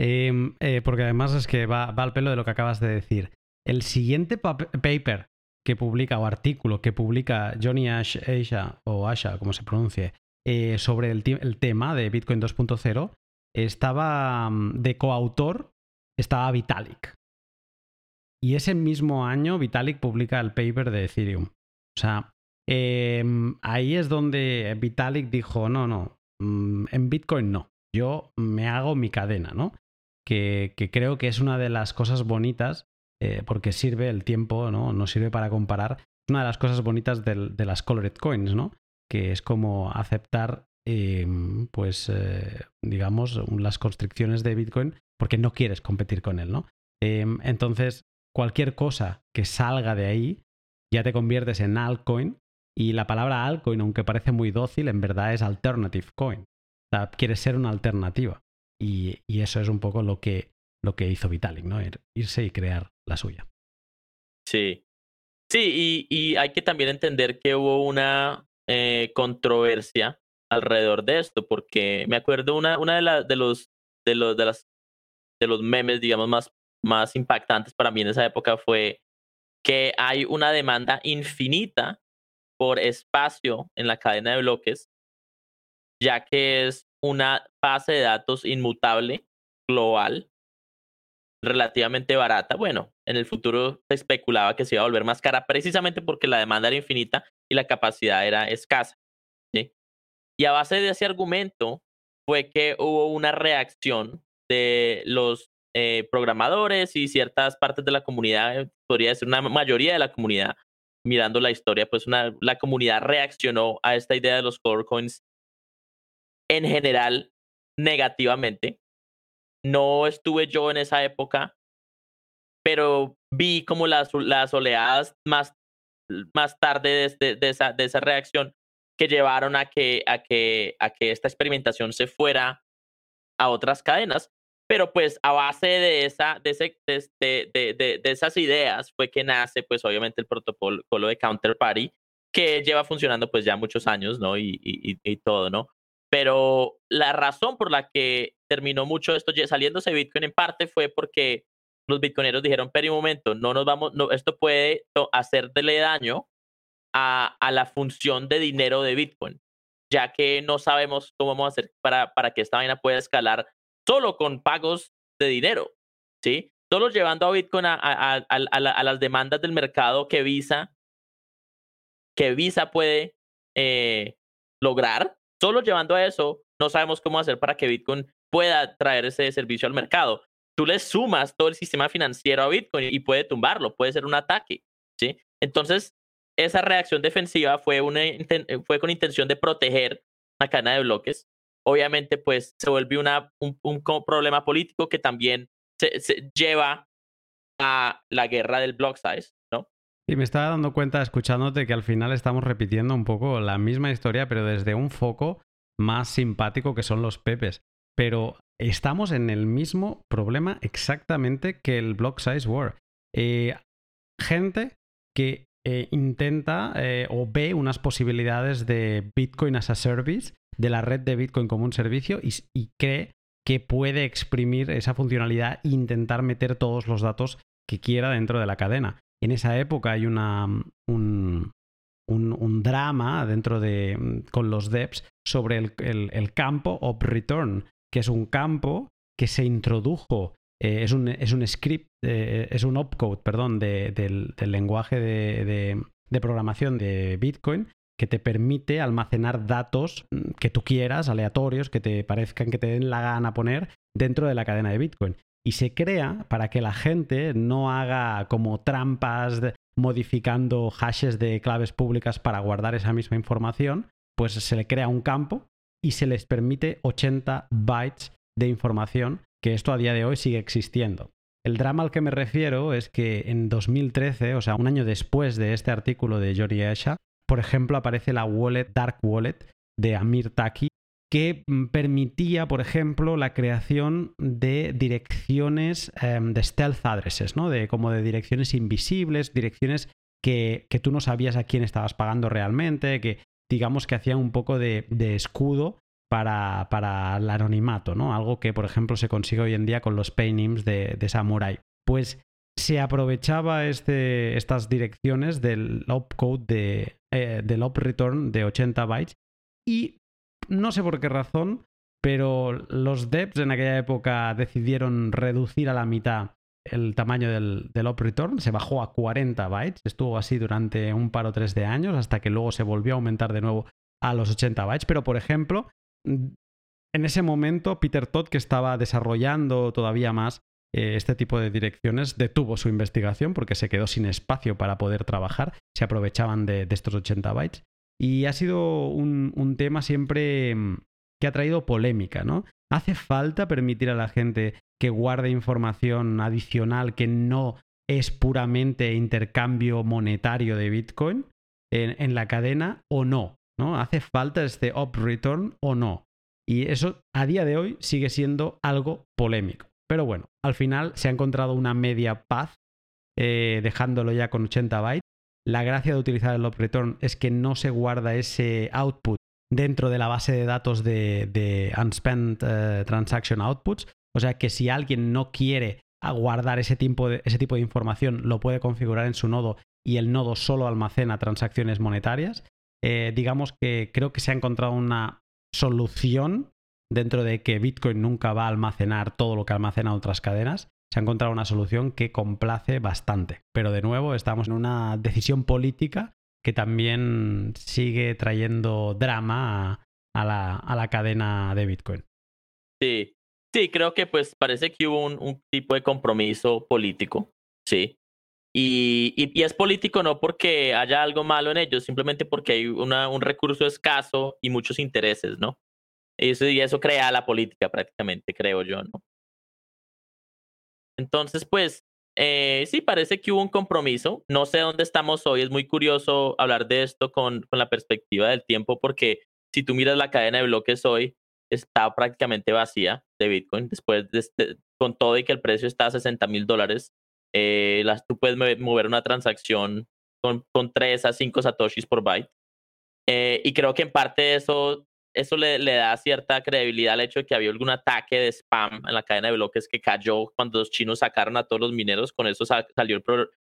eh, eh, porque además es que va, al pelo de lo que acabas de decir. El siguiente pa paper que publica o artículo que publica Johnny Ash, Asha, o Asha, como se pronuncie, eh, sobre el, el, tema de Bitcoin 2.0, estaba mm, de coautor, estaba Vitalik. Y ese mismo año Vitalik publica el paper de Ethereum. O sea, eh, ahí es donde Vitalik dijo, no, no, mm, en Bitcoin no, yo me hago mi cadena, ¿no? Que, que creo que es una de las cosas bonitas, eh, porque sirve el tiempo, ¿no? No sirve para comparar. Es una de las cosas bonitas de, de las colored coins, ¿no? Que es como aceptar, eh, pues, eh, digamos, las constricciones de Bitcoin porque no quieres competir con él, ¿no? entonces, cualquier cosa que salga de ahí ya te conviertes en altcoin y la palabra altcoin, aunque parece muy dócil, en verdad es alternative coin. O sea, quiere ser una alternativa. Y, eso es un poco lo que, lo que hizo Vitalik, ¿no? Irse y crear la suya. Sí. Sí, y, hay que también entender que hubo una eh, controversia alrededor de esto, porque me acuerdo una, una de, de, los, de, los, de, las, de los memes, digamos, más, más impactantes para mí en esa época fue que hay una demanda infinita por espacio en la cadena de bloques, ya que es una base de datos inmutable global relativamente barata. Bueno, en el futuro se especulaba que se iba a volver más cara precisamente porque la demanda era infinita y la capacidad era escasa. Y a base de ese argumento fue que hubo una reacción de los eh, programadores y ciertas partes de la comunidad, podría decir una mayoría de la comunidad, mirando la historia, pues una, la comunidad reaccionó a esta idea de los core coins en general negativamente. No estuve yo en esa época, pero vi como las, las oleadas más, más tarde de, de, esa, de esa reacción que llevaron a que, a, que, a que esta experimentación se fuera a otras cadenas. Pero pues a base de, esa, de, ese, de, de, de, esas ideas fue que nace pues obviamente el protocolo de Counterparty que lleva funcionando pues ya muchos años, ¿no? Y, y, y todo, ¿no? Pero la razón por la que terminó mucho esto saliéndose Bitcoin en parte fue porque los bitcoineros dijeron, pero un momento, no nos vamos, no, esto puede hacerle daño a, a, la función de dinero de Bitcoin, ya que no sabemos cómo vamos a hacer para, para que esta vaina pueda escalar solo con pagos de dinero, ¿sí? Solo llevando a Bitcoin a, las demandas del mercado que Visa, que Visa puede eh, lograr, solo llevando a eso, no sabemos cómo hacer para que Bitcoin pueda traer ese servicio al mercado. Tú le sumas todo el sistema financiero a Bitcoin y puede tumbarlo, puede ser un ataque, ¿sí? Entonces, esa reacción defensiva fue, fue con intención de proteger la cadena de bloques. Obviamente, pues se volvió una, un, problema político que también se, se, lleva a la guerra del block size, ¿no? Y me estaba dando cuenta, escuchándote, que al final estamos repitiendo un poco la misma historia, pero desde un foco más simpático que son los pepes. Pero estamos en el mismo problema exactamente que el block size war. Eh, gente que eh, intenta eh, o ve unas posibilidades de Bitcoin as a service, de la red de Bitcoin como un servicio y, cree que puede exprimir esa funcionalidad e intentar meter todos los datos que quiera dentro de la cadena. En esa época hay un, drama dentro de, con los devs sobre el, el, campo of return, que es un campo que se introdujo, eh, es, un, es, un, script, eh, es un opcode, perdón, de, del, lenguaje de, de, programación de Bitcoin que te permite almacenar datos que tú quieras, aleatorios, que te parezcan que te den la gana poner dentro de la cadena de Bitcoin. Y se crea para que la gente no haga como trampas modificando hashes de claves públicas para guardar esa misma información, pues se le crea un campo y se les permite 80 bytes de información, que esto a día de hoy sigue existiendo. El drama al que me refiero es que en 2013, o sea, un año después de este artículo de Jory Esha, por ejemplo, aparece la wallet Dark Wallet de Amir Taki, que mm, permitía, por ejemplo, la creación de direcciones em, de stealth addresses, ¿no? De, como de direcciones invisibles, direcciones que, tú no sabías a quién estabas pagando realmente, que digamos que hacían un poco de, escudo para, para, el anonimato, ¿no? Algo que, por ejemplo, se consigue hoy en día con los paynims de, de Samurai. Pues se aprovechaba este, estas direcciones del opcode de, eh, del op return de 80 bytes y no sé por qué razón, pero los devs en aquella época decidieron reducir a la mitad el tamaño del, del op return, se bajó a 40 bytes, estuvo así durante un par o tres de años hasta que luego se volvió a aumentar de nuevo a los 80 bytes, pero por ejemplo, en ese momento Peter Todd, que estaba desarrollando todavía más eh, este tipo de direcciones, detuvo su investigación porque se quedó sin espacio para poder trabajar, se aprovechaban de, estos 80 bytes. Y ha sido un, tema siempre mm, que ha traído polémica, ¿no? ¿Hace falta permitir a la gente que guarde información adicional que no es puramente intercambio monetario de Bitcoin en, la cadena o no, ¿no? ¿Hace falta este up return o no? Y eso a día de hoy sigue siendo algo polémico. Pero bueno, al final se ha encontrado una media paz, eh, dejándolo ya con 80 bytes. La gracia de utilizar el up return es que no se guarda ese output dentro de la base de datos de, unspent eh, transaction outputs. O sea que si alguien no quiere guardar ese tipo, de, ese tipo de información, lo puede configurar en su nodo y el nodo solo almacena transacciones monetarias. Eh, digamos que creo que se ha encontrado una solución dentro de que Bitcoin nunca va a almacenar todo lo que almacena otras cadenas. Se ha encontrado una solución que complace bastante. Pero de nuevo estamos en una decisión política que también sigue trayendo drama a, la, a la, cadena de Bitcoin. Sí, sí, creo que pues parece que hubo un, tipo de compromiso político, sí. Y, y, es político no porque haya algo malo en ellos, simplemente porque hay un recurso escaso y muchos intereses, ¿no? Eso, y eso crea la política prácticamente, creo yo, ¿no? Entonces, pues, eh, sí, parece que hubo un compromiso. No sé dónde estamos hoy. Es muy curioso hablar de esto con, con la perspectiva del tiempo, porque si tú miras la cadena de bloques hoy, está prácticamente vacía de Bitcoin. Después, de este, con todo y que el precio está a 60 mil dólares, eh, las, tú puedes mover una transacción con, con 3 a 5 satoshis por byte. Eh, y creo que en parte eso eso le, da cierta credibilidad al hecho de que había algún ataque de spam en la cadena de bloques que cayó cuando los chinos sacaron a todos los mineros. Con eso salió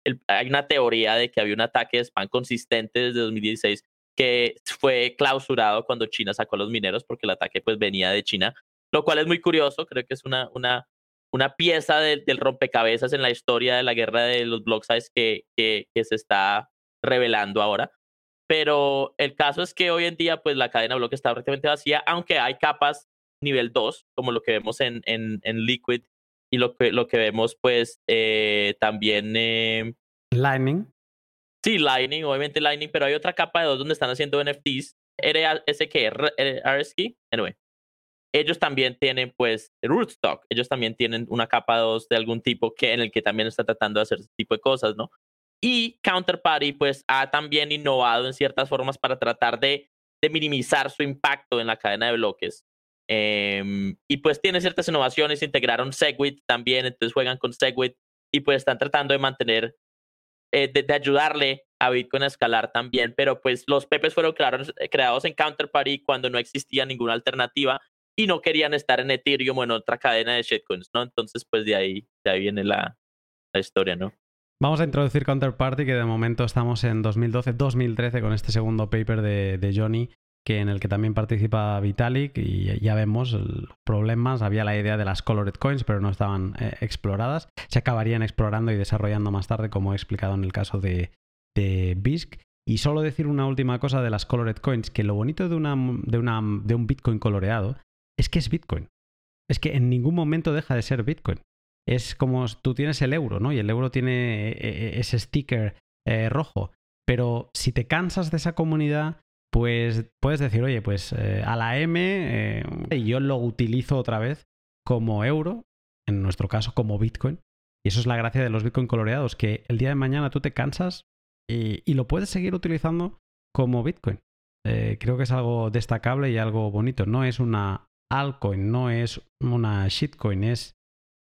el, hay una teoría de que había un ataque de spam consistente desde 2016 que fue clausurado cuando China sacó a los mineros porque el ataque pues venía de China, lo cual es muy curioso, creo que es una, una, una pieza del rompecabezas en la historia de la guerra de los size que, que, que se está revelando ahora. Pero el caso es que hoy en día, pues la cadena de bloques está prácticamente vacía, aunque hay capas nivel 2, como lo que vemos en, en, en Liquid y lo que, lo que vemos, pues eh, también. Eh, Lightning. Sí, Lightning, obviamente Lightning, pero hay otra capa de 2 donde están haciendo NFTs. RSK, RSK, anyway. Ellos también tienen, pues, Rootstock. Ellos también tienen una capa 2 de algún tipo que, en el que también está tratando de hacer ese tipo de cosas, ¿no? Y Counterparty pues ha también innovado en ciertas formas para tratar de, de minimizar su impacto en la cadena de bloques. Em, y pues tiene ciertas innovaciones, integraron Segwit también, entonces juegan con Segwit y pues están tratando de mantener, eh, de, ayudarle a Bitcoin a escalar también, pero pues los pepes fueron creados, creados en Counterparty cuando no existía ninguna alternativa y no querían estar en Ethereum o en otra cadena de shitcoins, ¿no? Entonces pues de ahí, de ahí viene la, la historia, ¿no? Vamos a introducir Counterparty, que de momento estamos en 2012-2013 con este segundo paper de, Johnny, que en el que también participa Vitalik y ya vemos los problemas. Había la idea de las colored coins, pero no estaban eh, exploradas. Se acabarían explorando y desarrollando más tarde, como he explicado en el caso de, de BISC. Y solo decir una última cosa de las colored coins, que lo bonito de, una, de, una, de un Bitcoin coloreado es que es Bitcoin. Es que en ningún momento deja de ser Bitcoin es como tú tienes el euro, ¿no? Y el euro tiene eh, eh, ese sticker eh, rojo. Pero si te cansas de esa comunidad, pues puedes decir, oye, pues a la M yo lo utilizo otra vez como euro, en nuestro caso como Bitcoin. Y eso es la gracia de los Bitcoin coloreados, que el día de mañana tú te cansas y, lo puedes seguir utilizando como Bitcoin. creo que es algo destacable y algo bonito. No es una altcoin, no es una shitcoin, es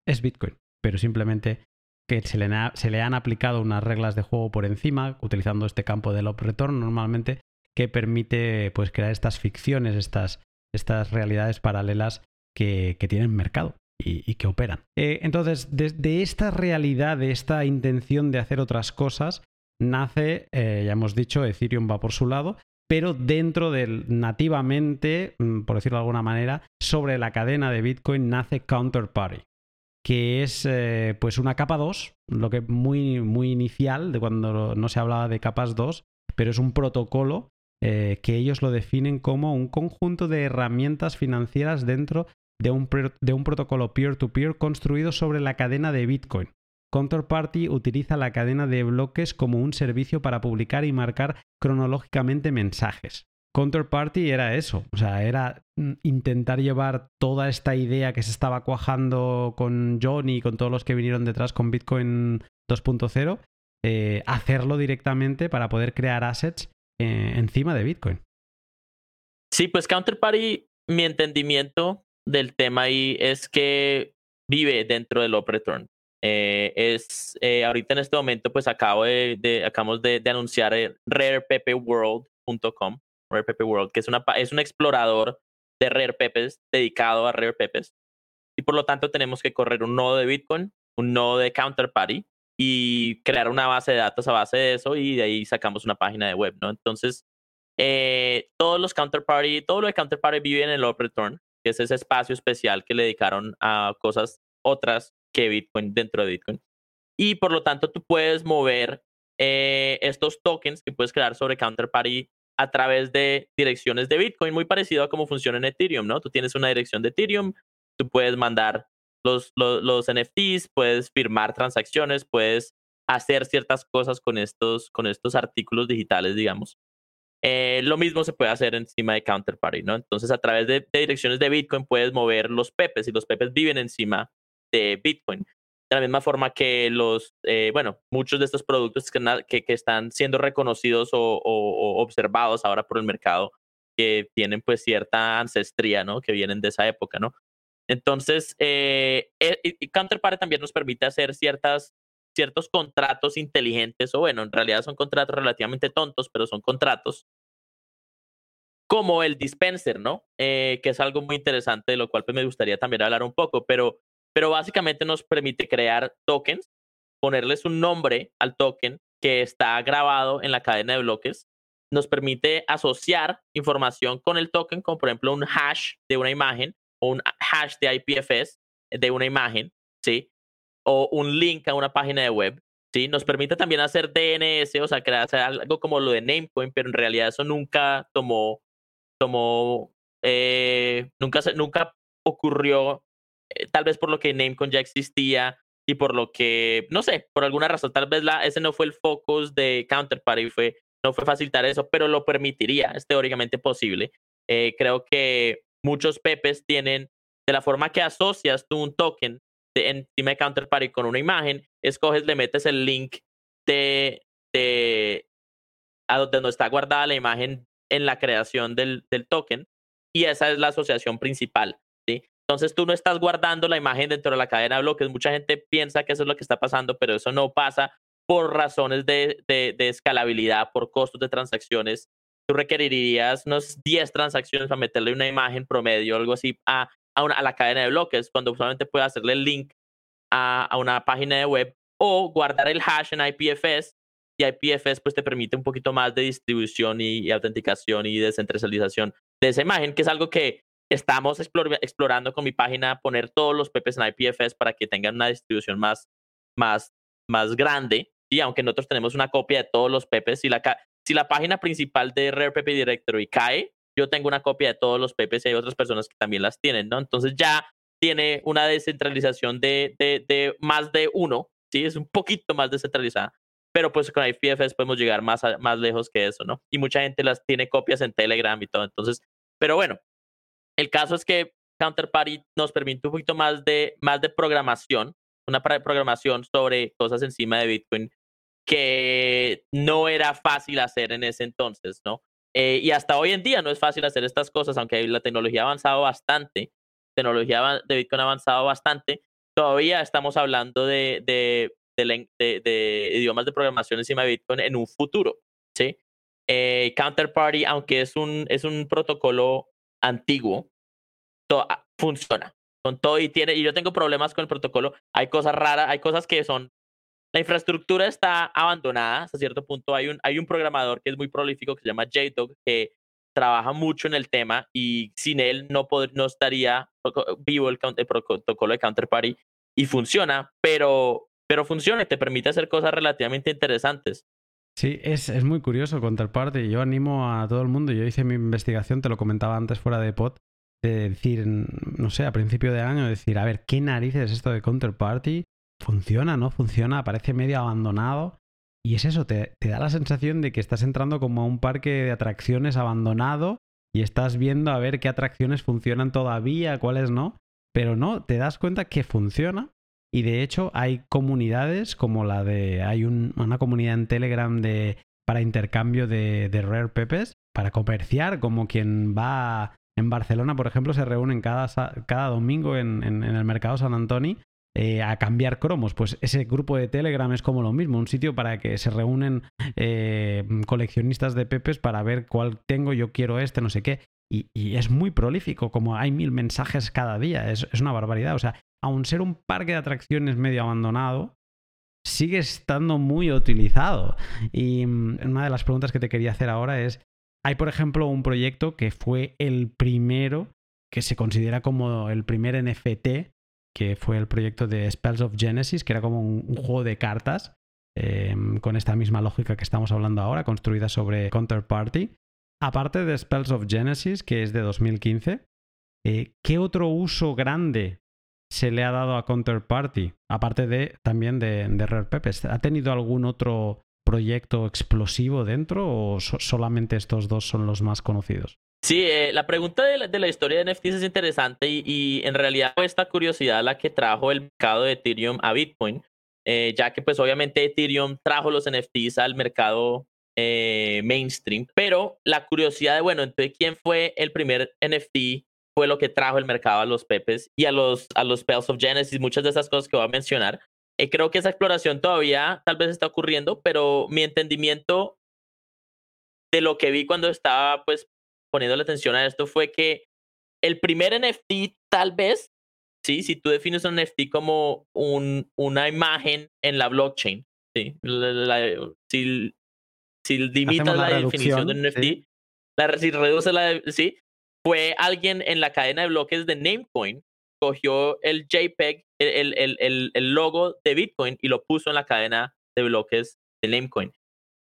es Bitcoin, pero simplemente que se le, se le, han aplicado unas reglas de juego por encima, utilizando este campo del up return normalmente, que permite pues, crear estas ficciones, estas, estas realidades paralelas que, tienen mercado y, que operan. Eh, entonces, desde esta realidad, de esta intención de hacer otras cosas, nace, eh, ya hemos dicho, Ethereum va por su lado, pero dentro del nativamente, mm, por decirlo de alguna manera, sobre la cadena de Bitcoin nace Counterparty que es eh, pues una capa 2, lo que muy, muy inicial de cuando no se hablaba de capas 2, pero es un protocolo eh, que ellos lo definen como un conjunto de herramientas financieras dentro de un, de un protocolo peer-to-peer -peer construido sobre la cadena de Bitcoin. Counterparty utiliza la cadena de bloques como un servicio para publicar y marcar cronológicamente mensajes. Counterparty era eso, o sea, era mm, intentar llevar toda esta idea que se estaba cuajando con Johnny y con todos los que vinieron detrás con Bitcoin 2.0, eh, hacerlo directamente para poder crear assets eh, encima de Bitcoin. Sí, pues Counterparty, mi entendimiento del tema ahí es que vive dentro del Opreturn. Eh, es ahorita en este momento, pues acabo de, acabamos de, anunciar rareppeworld.com, World, que es, una, es un explorador de RarePepes dedicado a RarePepes. Y por lo tanto tenemos que correr un nodo de Bitcoin, un nodo de Counterparty y crear una base de datos a base de eso y de ahí sacamos una página de web, ¿no? Entonces, eh, todos los Counterparty, todo lo de Counterparty vive en el OpReturn, que es ese espacio especial que le dedicaron a cosas otras que Bitcoin dentro de Bitcoin. Y por lo tanto, tú puedes mover eh, estos tokens que puedes crear sobre Counterparty a través de direcciones de Bitcoin, muy parecido a cómo funciona en Ethereum, ¿no? Tú tienes una dirección de Ethereum, tú puedes mandar los, los, NFTs, puedes firmar transacciones, puedes hacer ciertas cosas con estos, con estos artículos digitales, digamos. Eh, lo mismo se puede hacer encima de Counterparty, ¿no? Entonces, a través de, direcciones de Bitcoin puedes mover los pepes y los pepes viven encima de Bitcoin. De la misma forma que los, eh, bueno, muchos de estos productos que, que, están siendo reconocidos o, observados ahora por el mercado, que tienen pues cierta ancestría, ¿no? Que vienen de esa época, ¿no? Entonces, eh, eh Counterparty también nos permite hacer ciertas, ciertos contratos inteligentes, o bueno, en realidad son contratos relativamente tontos, pero son contratos, como el dispenser, ¿no? Eh, que es algo muy interesante, de lo cual pues, me gustaría también hablar un poco, pero, pero básicamente nos permite crear tokens, ponerles un nombre al token que está grabado en la cadena de bloques, nos permite asociar información con el token, como por ejemplo un hash de una imagen, o un hash de IPFS de una imagen, ¿sí? O un link a una página de web, ¿sí? Nos permite también hacer DNS, o sea, crear algo como lo de Namecoin, pero en realidad eso nunca tomó, tomó, eh, nunca, nunca ocurrió, eh, tal vez por lo que Namecoin ya existía y por lo que, no sé, por alguna razón, tal vez ese no fue el focus de Counterparty, no fue facilitar eso, pero lo permitiría, es teóricamente posible. Eh, creo que muchos pepes tienen, de la forma que asocias tú un token de, encima de Counterparty con una imagen, escoges, le metes el link de, de a donde está guardada la imagen en la creación del, del token y esa es la asociación principal. Entonces tú no estás guardando la imagen dentro de la cadena de bloques. Mucha gente piensa que eso es lo que está pasando, pero eso no pasa por razones de, escalabilidad, por costos de transacciones tú requerirías unos 10 transacciones para meterle una imagen promedio, algo así, a, a, la cadena de bloques, cuando solamente puedes hacerle el link a, a, una página de web o guardar el hash en IPFS. Y IPFS pues te permite un poquito más de distribución y, autenticación y descentralización de esa imagen, que es algo que estamos explorando con mi página, poner todos los PPs en IPFS para que tengan una distribución más, más, más grande. Y aunque nosotros tenemos una copia de todos los PPs, y la, si la página principal de RarePP Directory cae, yo tengo una copia de todos los PPs y hay otras personas que también las tienen, ¿no? Entonces ya tiene una descentralización de, de, más de uno, ¿sí? Es un poquito más descentralizada, pero pues con IPFS podemos llegar más, más lejos que eso, ¿no? Y mucha gente las tiene copias en Telegram y todo, entonces, pero bueno, el caso es que Counterparty nos permite un poquito más de, más de programación, una programación sobre cosas encima de Bitcoin que no era fácil hacer en ese entonces, ¿no? Eh, y hasta hoy en día no es fácil hacer estas cosas, aunque la tecnología ha avanzado bastante, tecnología de Bitcoin ha avanzado bastante, todavía estamos hablando de, de, de, idiomas de programación encima de Bitcoin en un futuro, ¿sí? Eh, Counterparty, aunque es un, es un protocolo antiguo, ah, funciona con todo y tiene, y yo tengo problemas con el protocolo, hay cosas raras, hay cosas que son la infraestructura está abandonada hasta cierto punto. Hay un, hay un programador que es muy prolífico que se llama JDog que trabaja mucho en el tema y sin él no, no estaría vivo el, protocolo de Counterparty y funciona, pero, pero funciona y te permite hacer cosas relativamente interesantes. Sí, es, es muy curioso Counterparty. Yo animo a todo el mundo. Yo hice mi investigación, te lo comentaba antes fuera de pod, de decir, no sé, a principio de año, decir, a ver, ¿qué narices es esto de Counterparty? funciona, ¿no? Funciona, parece medio abandonado. Y es eso, te, da la sensación de que estás entrando como a un parque de atracciones abandonado y estás viendo a ver qué atracciones funcionan todavía, cuáles no. Pero no, te das cuenta que funciona Y de hecho hay comunidades como la de... Hay una comunidad en Telegram de, para intercambio de, Rare Pepes, para comerciar, como quien va en Barcelona, por ejemplo, se reúnen cada, cada domingo en, el mercado San Antonio eh, a cambiar cromos. Pues ese grupo de Telegram es como lo mismo, un sitio para que se reúnen eh, coleccionistas de pepes para ver cuál tengo, yo quiero este, no sé qué. Y, es muy prolífico, como hay mil mensajes cada día, es una barbaridad. O sea, aun ser un parque de atracciones medio abandonado, sigue estando muy utilizado. Y mm, una de las preguntas que te quería hacer ahora es, hay por ejemplo un proyecto que fue el primero que se considera como el primer NFT que fue el proyecto de Spells of Genesis, que era como un, juego de cartas em, con esta misma lógica que estamos hablando ahora, construida sobre Counterparty. Aparte de Spells of Genesis, que es de 2015, eh, ¿qué otro uso grande se le ha dado a Counterparty? Aparte de también de, Rare Pepes. ¿Ha tenido algún otro proyecto explosivo dentro o solamente estos dos son los más conocidos? Sí, eh, la pregunta de la, historia de NFTs es interesante y, en realidad fue esta curiosidad la que trajo el mercado de Ethereum a Bitcoin, eh, ya que pues obviamente Ethereum trajo los NFTs al mercado eh, mainstream, pero la curiosidad de, bueno, entonces, ¿quién fue el primer NFT? Fue lo que trajo el mercado a los Pepes y a los, a los Spells of Genesis, muchas de esas cosas que voy a mencionar. creo que esa exploración todavía tal vez está ocurriendo, pero mi entendimiento de lo que vi cuando estaba pues poniendo la atención a esto fue que el primer NFT tal vez, sí, si tú defines un NFT como un, una imagen en la blockchain, sí, si, si limitas la, definición de un NFT, la, si reduces la, sí, fue alguien en la cadena de bloques de Namecoin, cogió el JPEG, el, el, el, logo de Bitcoin y lo puso en la cadena de bloques de Namecoin.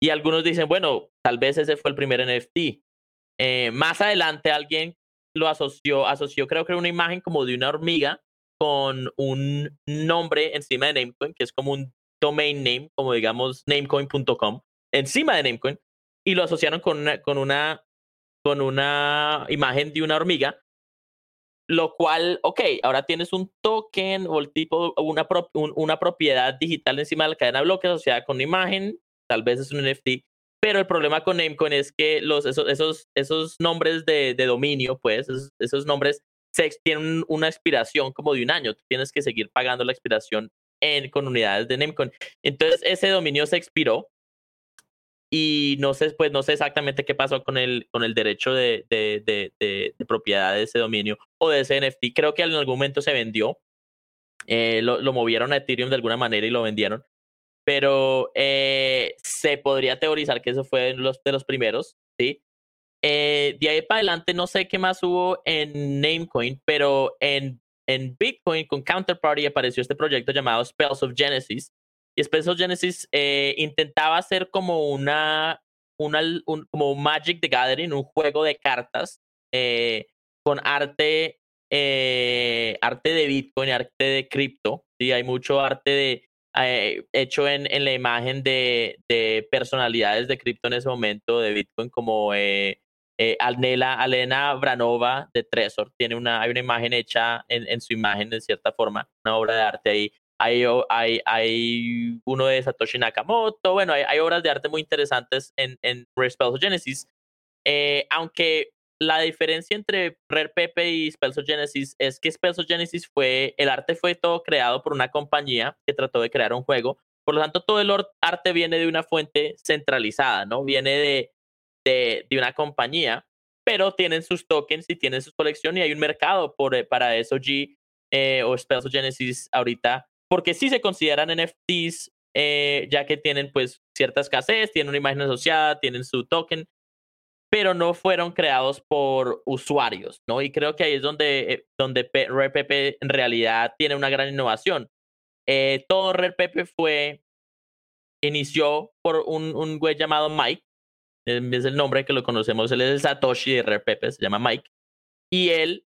Y algunos dicen, bueno, tal vez ese fue el primer NFT. Eh, más adelante alguien lo asoció, asoció creo que una imagen como de una hormiga con un nombre encima de Namecoin, que es como un domain name, como digamos namecoin.com, encima de Namecoin, y lo asociaron con una, con una, con una imagen de una hormiga, lo cual, ok, ahora tienes un token o el tipo, una, una propiedad digital encima de la cadena de bloques asociada con una imagen, tal vez es un NFT, pero el problema con Namecoin es que los, esos, esos, esos nombres de, dominio, pues, esos, nombres se, tienen una expiración como de un año. Tú tienes que seguir pagando la expiración en, con unidades de Namecoin. Entonces, ese dominio se expiró y no sé, pues, no sé exactamente qué pasó con el, con el derecho de, de, de, de propiedad de ese dominio o de ese NFT. Creo que en algún momento se vendió. Eh, lo, lo movieron a Ethereum de alguna manera y lo vendieron pero eh, se podría teorizar que eso fue los, de los primeros, ¿sí? Eh, de ahí para adelante no sé qué más hubo en Namecoin, pero en, en Bitcoin con Counterparty apareció este proyecto llamado Spells of Genesis. Y of Genesis eh, intentaba hacer como una, una un, como Magic the Gathering, un juego de cartas con arte, arte de Bitcoin, arte de cripto. ¿sí? Hay mucho arte de, eh, hecho en, en, la imagen de, de personalidades de cripto en ese momento, de Bitcoin, como eh, eh, Alena Branova de Trezor. Tiene una, hay una imagen hecha en, en, su imagen, de cierta forma, una obra de arte ahí. Hay, hay, hay uno de Satoshi Nakamoto. Bueno, hay, obras de arte muy interesantes en, en Spells of Genesis. Eh, aunque la diferencia entre Rare Pepe y Spells of Genesis es que Spells of Genesis fue, el arte fue todo creado por una compañía que trató de crear un juego. Por lo tanto, todo el arte viene de una fuente centralizada, ¿no? Viene de, de, de una compañía, pero tienen sus tokens y tienen su colección y hay un mercado por, eh, para SOG eh, o Spells of Genesis ahorita, porque sí se consideran NFTs, eh, ya que tienen pues cierta escasez, tienen una imagen asociada, tienen su token, pero no fueron creados por usuarios, ¿no? Y creo que ahí es donde, eh, donde RedPP en realidad tiene una gran innovación. Eh, todo RedPP fue, inició por un, un güey llamado Mike, es el nombre que lo conocemos, él es el Satoshi de RedPP, se llama Mike, y él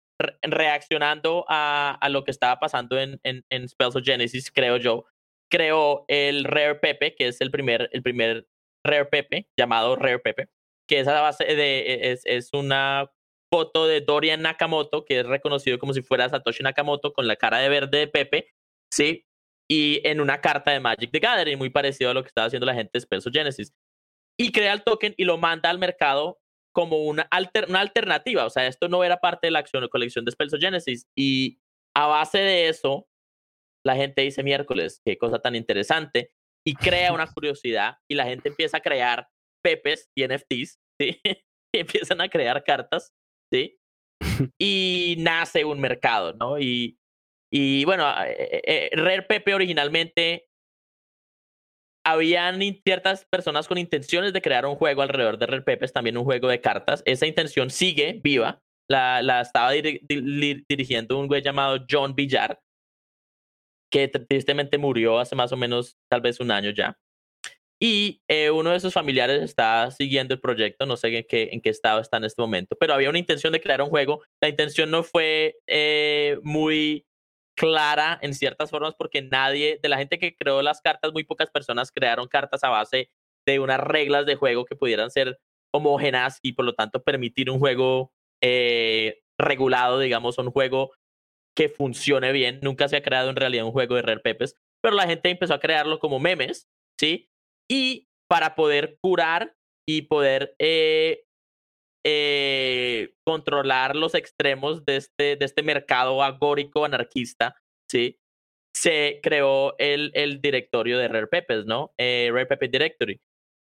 reaccionando a, a, lo que estaba pasando en, en, en Spells of Genesis, creo yo, creó el Rare Pepe, que es el primer, el primer Rare Pepe, llamado Rare Pepe, que esa base de, e, es, es una foto de Dorian Nakamoto, que es reconocido como si fuera Satoshi Nakamoto con la cara de verde de Pepe, ¿sí? y en una carta de Magic the Gathering, muy parecido a lo que estaba haciendo la gente de Spells of Genesis. Y crea el token y lo manda al mercado como una, alter, una alternativa. O sea, esto no era parte de la acción o colección de Spells of Genesis. Y a base de eso, la gente dice miércoles, qué cosa tan interesante. Y crea una curiosidad y la gente empieza a crear pepes y NFTs, ¿sí? y empiezan a crear cartas, ¿sí? y nace un mercado, ¿no? Y, y bueno, eh, eh, Rare Pepe originalmente habían ciertas personas con intenciones de crear un juego alrededor de Rare Pepe, también un juego de cartas. Esa intención sigue viva. La, la estaba dirigiendo un güey llamado John Villar, que tristemente murió hace más o menos tal vez un año ya. Y eh, uno de sus familiares está siguiendo el proyecto, no sé en qué, en qué estado está en este momento, pero había una intención de crear un juego. La intención no fue eh, muy clara en ciertas formas porque nadie, de la gente que creó las cartas, muy pocas personas crearon cartas a base de unas reglas de juego que pudieran ser homogéneas y por lo tanto permitir un juego eh, regulado, digamos, un juego que funcione bien. Nunca se ha creado en realidad un juego de Rare Pepes, pero la gente empezó a crearlo como memes, ¿sí? y para poder curar y poder eh, eh, controlar los extremos de este, de este mercado agórico anarquista, ¿sí? se creó el, el directorio de Rare Pepes, ¿no? Eh, Rare Pepe Directory.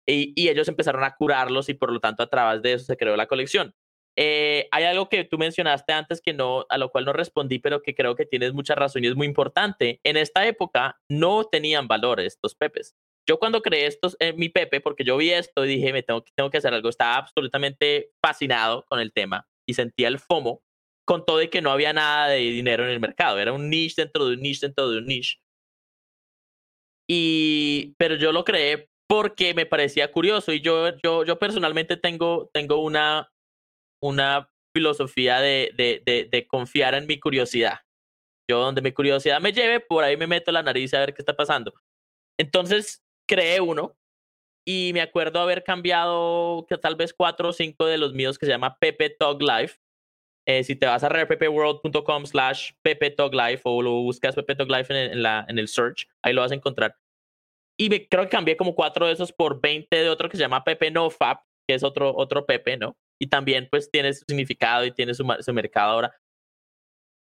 Y, y, ellos empezaron a curarlos y por lo tanto a través de eso se creó la colección. hay algo que tú mencionaste antes que no, a lo cual no respondí, pero que creo que tienes mucha razón y es muy importante. En esta época no tenían valor estos pepes. Yo cuando creé estos, en mi Pepe, porque yo vi esto y dije, me tengo, tengo que hacer algo, estaba absolutamente fascinado con el tema y sentía el FOMO con todo y que no había nada de dinero en el mercado. Era un niche dentro de un niche dentro de un niche. Y, pero yo lo creé porque me parecía curioso y yo, yo, yo personalmente tengo, tengo una, una filosofía de, de, de, de confiar en mi curiosidad. Yo donde mi curiosidad me lleve, por ahí me meto la nariz a ver qué está pasando. Entonces, creé uno y me acuerdo haber cambiado que tal vez cuatro o cinco de los míos que se llama Pepe Talk Life. Eh, si te vas a repepeworld.com slash Pepe Talk Life o lo buscas Pepe Talk Life en el, la, en el search, ahí lo vas a encontrar. Y creo que cambié como cuatro de esos por 20 de otro que se llama Pepe No Fab, que es otro, otro Pepe, ¿no? Y también pues tiene su significado y tiene su, su mercado ahora.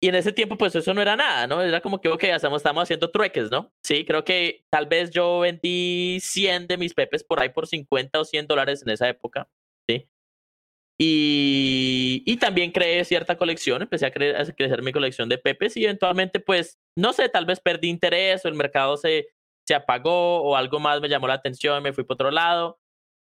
Y en ese tiempo, pues eso no era nada, ¿no? Era como que, ok, estamos, estamos haciendo trueques, ¿no? Sí, creo que tal vez yo vendí 100 de mis pepes por ahí por 50 o 100 dólares en esa época, ¿sí? Y, y también creé cierta colección, empecé a, a, crecer mi colección de pepes y eventualmente, pues, no sé, tal vez perdí interés o el mercado se, se apagó o algo más me llamó la atención, me fui por otro lado.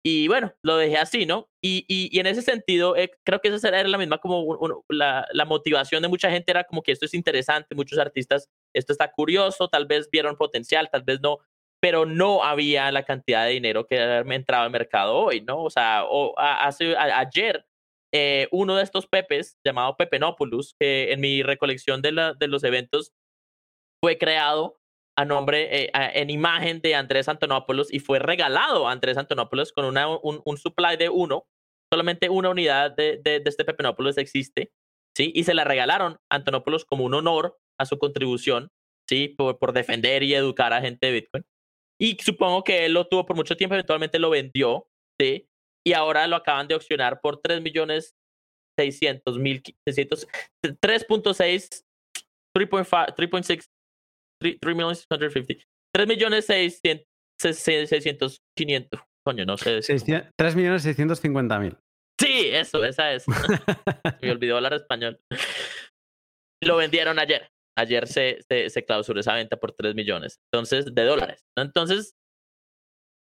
Y bueno, lo dejé así, ¿no? Y, y, en ese sentido, eh, creo que esa era la misma como la, motivación de mucha gente, era como que esto es interesante, muchos artistas, esto está curioso, tal vez vieron potencial, tal vez no, pero no había la cantidad de dinero que me entraba al mercado hoy, ¿no? O sea, o, hace, ayer, eh, uno de estos Pepes, llamado Pepenopoulos, que en mi recolección de, la, de los eventos fue creado a nombre, eh, en imagen de Andrés Antonopoulos y fue regalado a Andrés Antonopoulos con una, un, un, supply de uno, solamente una unidad de, de, de este Pepenopoulos existe, ¿sí? Y se la regalaron a Antonopoulos como un honor a su contribución, ¿sí? Por, por defender y educar a gente de Bitcoin. Y supongo que él lo tuvo por mucho tiempo, eventualmente lo vendió, ¿sí? Y ahora lo acaban de opcionar por 3 millones 600 mil 3.6 3.6 3, millones 650. 3 millones 600, 600, 500. Coño, no sé. 3 millones 650 mil. Sí, eso, esa es. Me olvidó hablar español. Lo vendieron ayer. Ayer se, se, se clausuró esa venta por 3 millones. Entonces, de dólares. Entonces,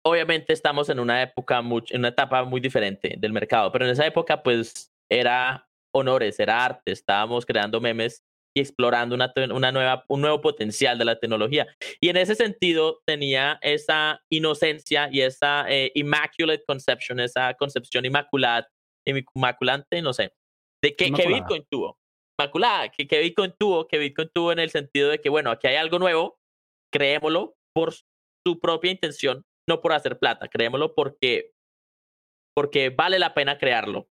obviamente estamos en una época, en una etapa muy diferente del mercado, pero en esa época, pues, era honores, era arte. Estábamos creando memes y explorando una, una nueva, un nuevo potencial de la tecnología. Y en ese sentido tenía esa inocencia y esa eh, immaculate conception, esa concepción inmaculada, inmaculante, no sé, de que, que Bitcoin tuvo. Inmaculada, que, que Bitcoin tuvo, que Bitcoin tuvo en el sentido de que, bueno, aquí hay algo nuevo, creémoslo por su propia intención, no por hacer plata, creémoslo porque, porque vale la pena crearlo.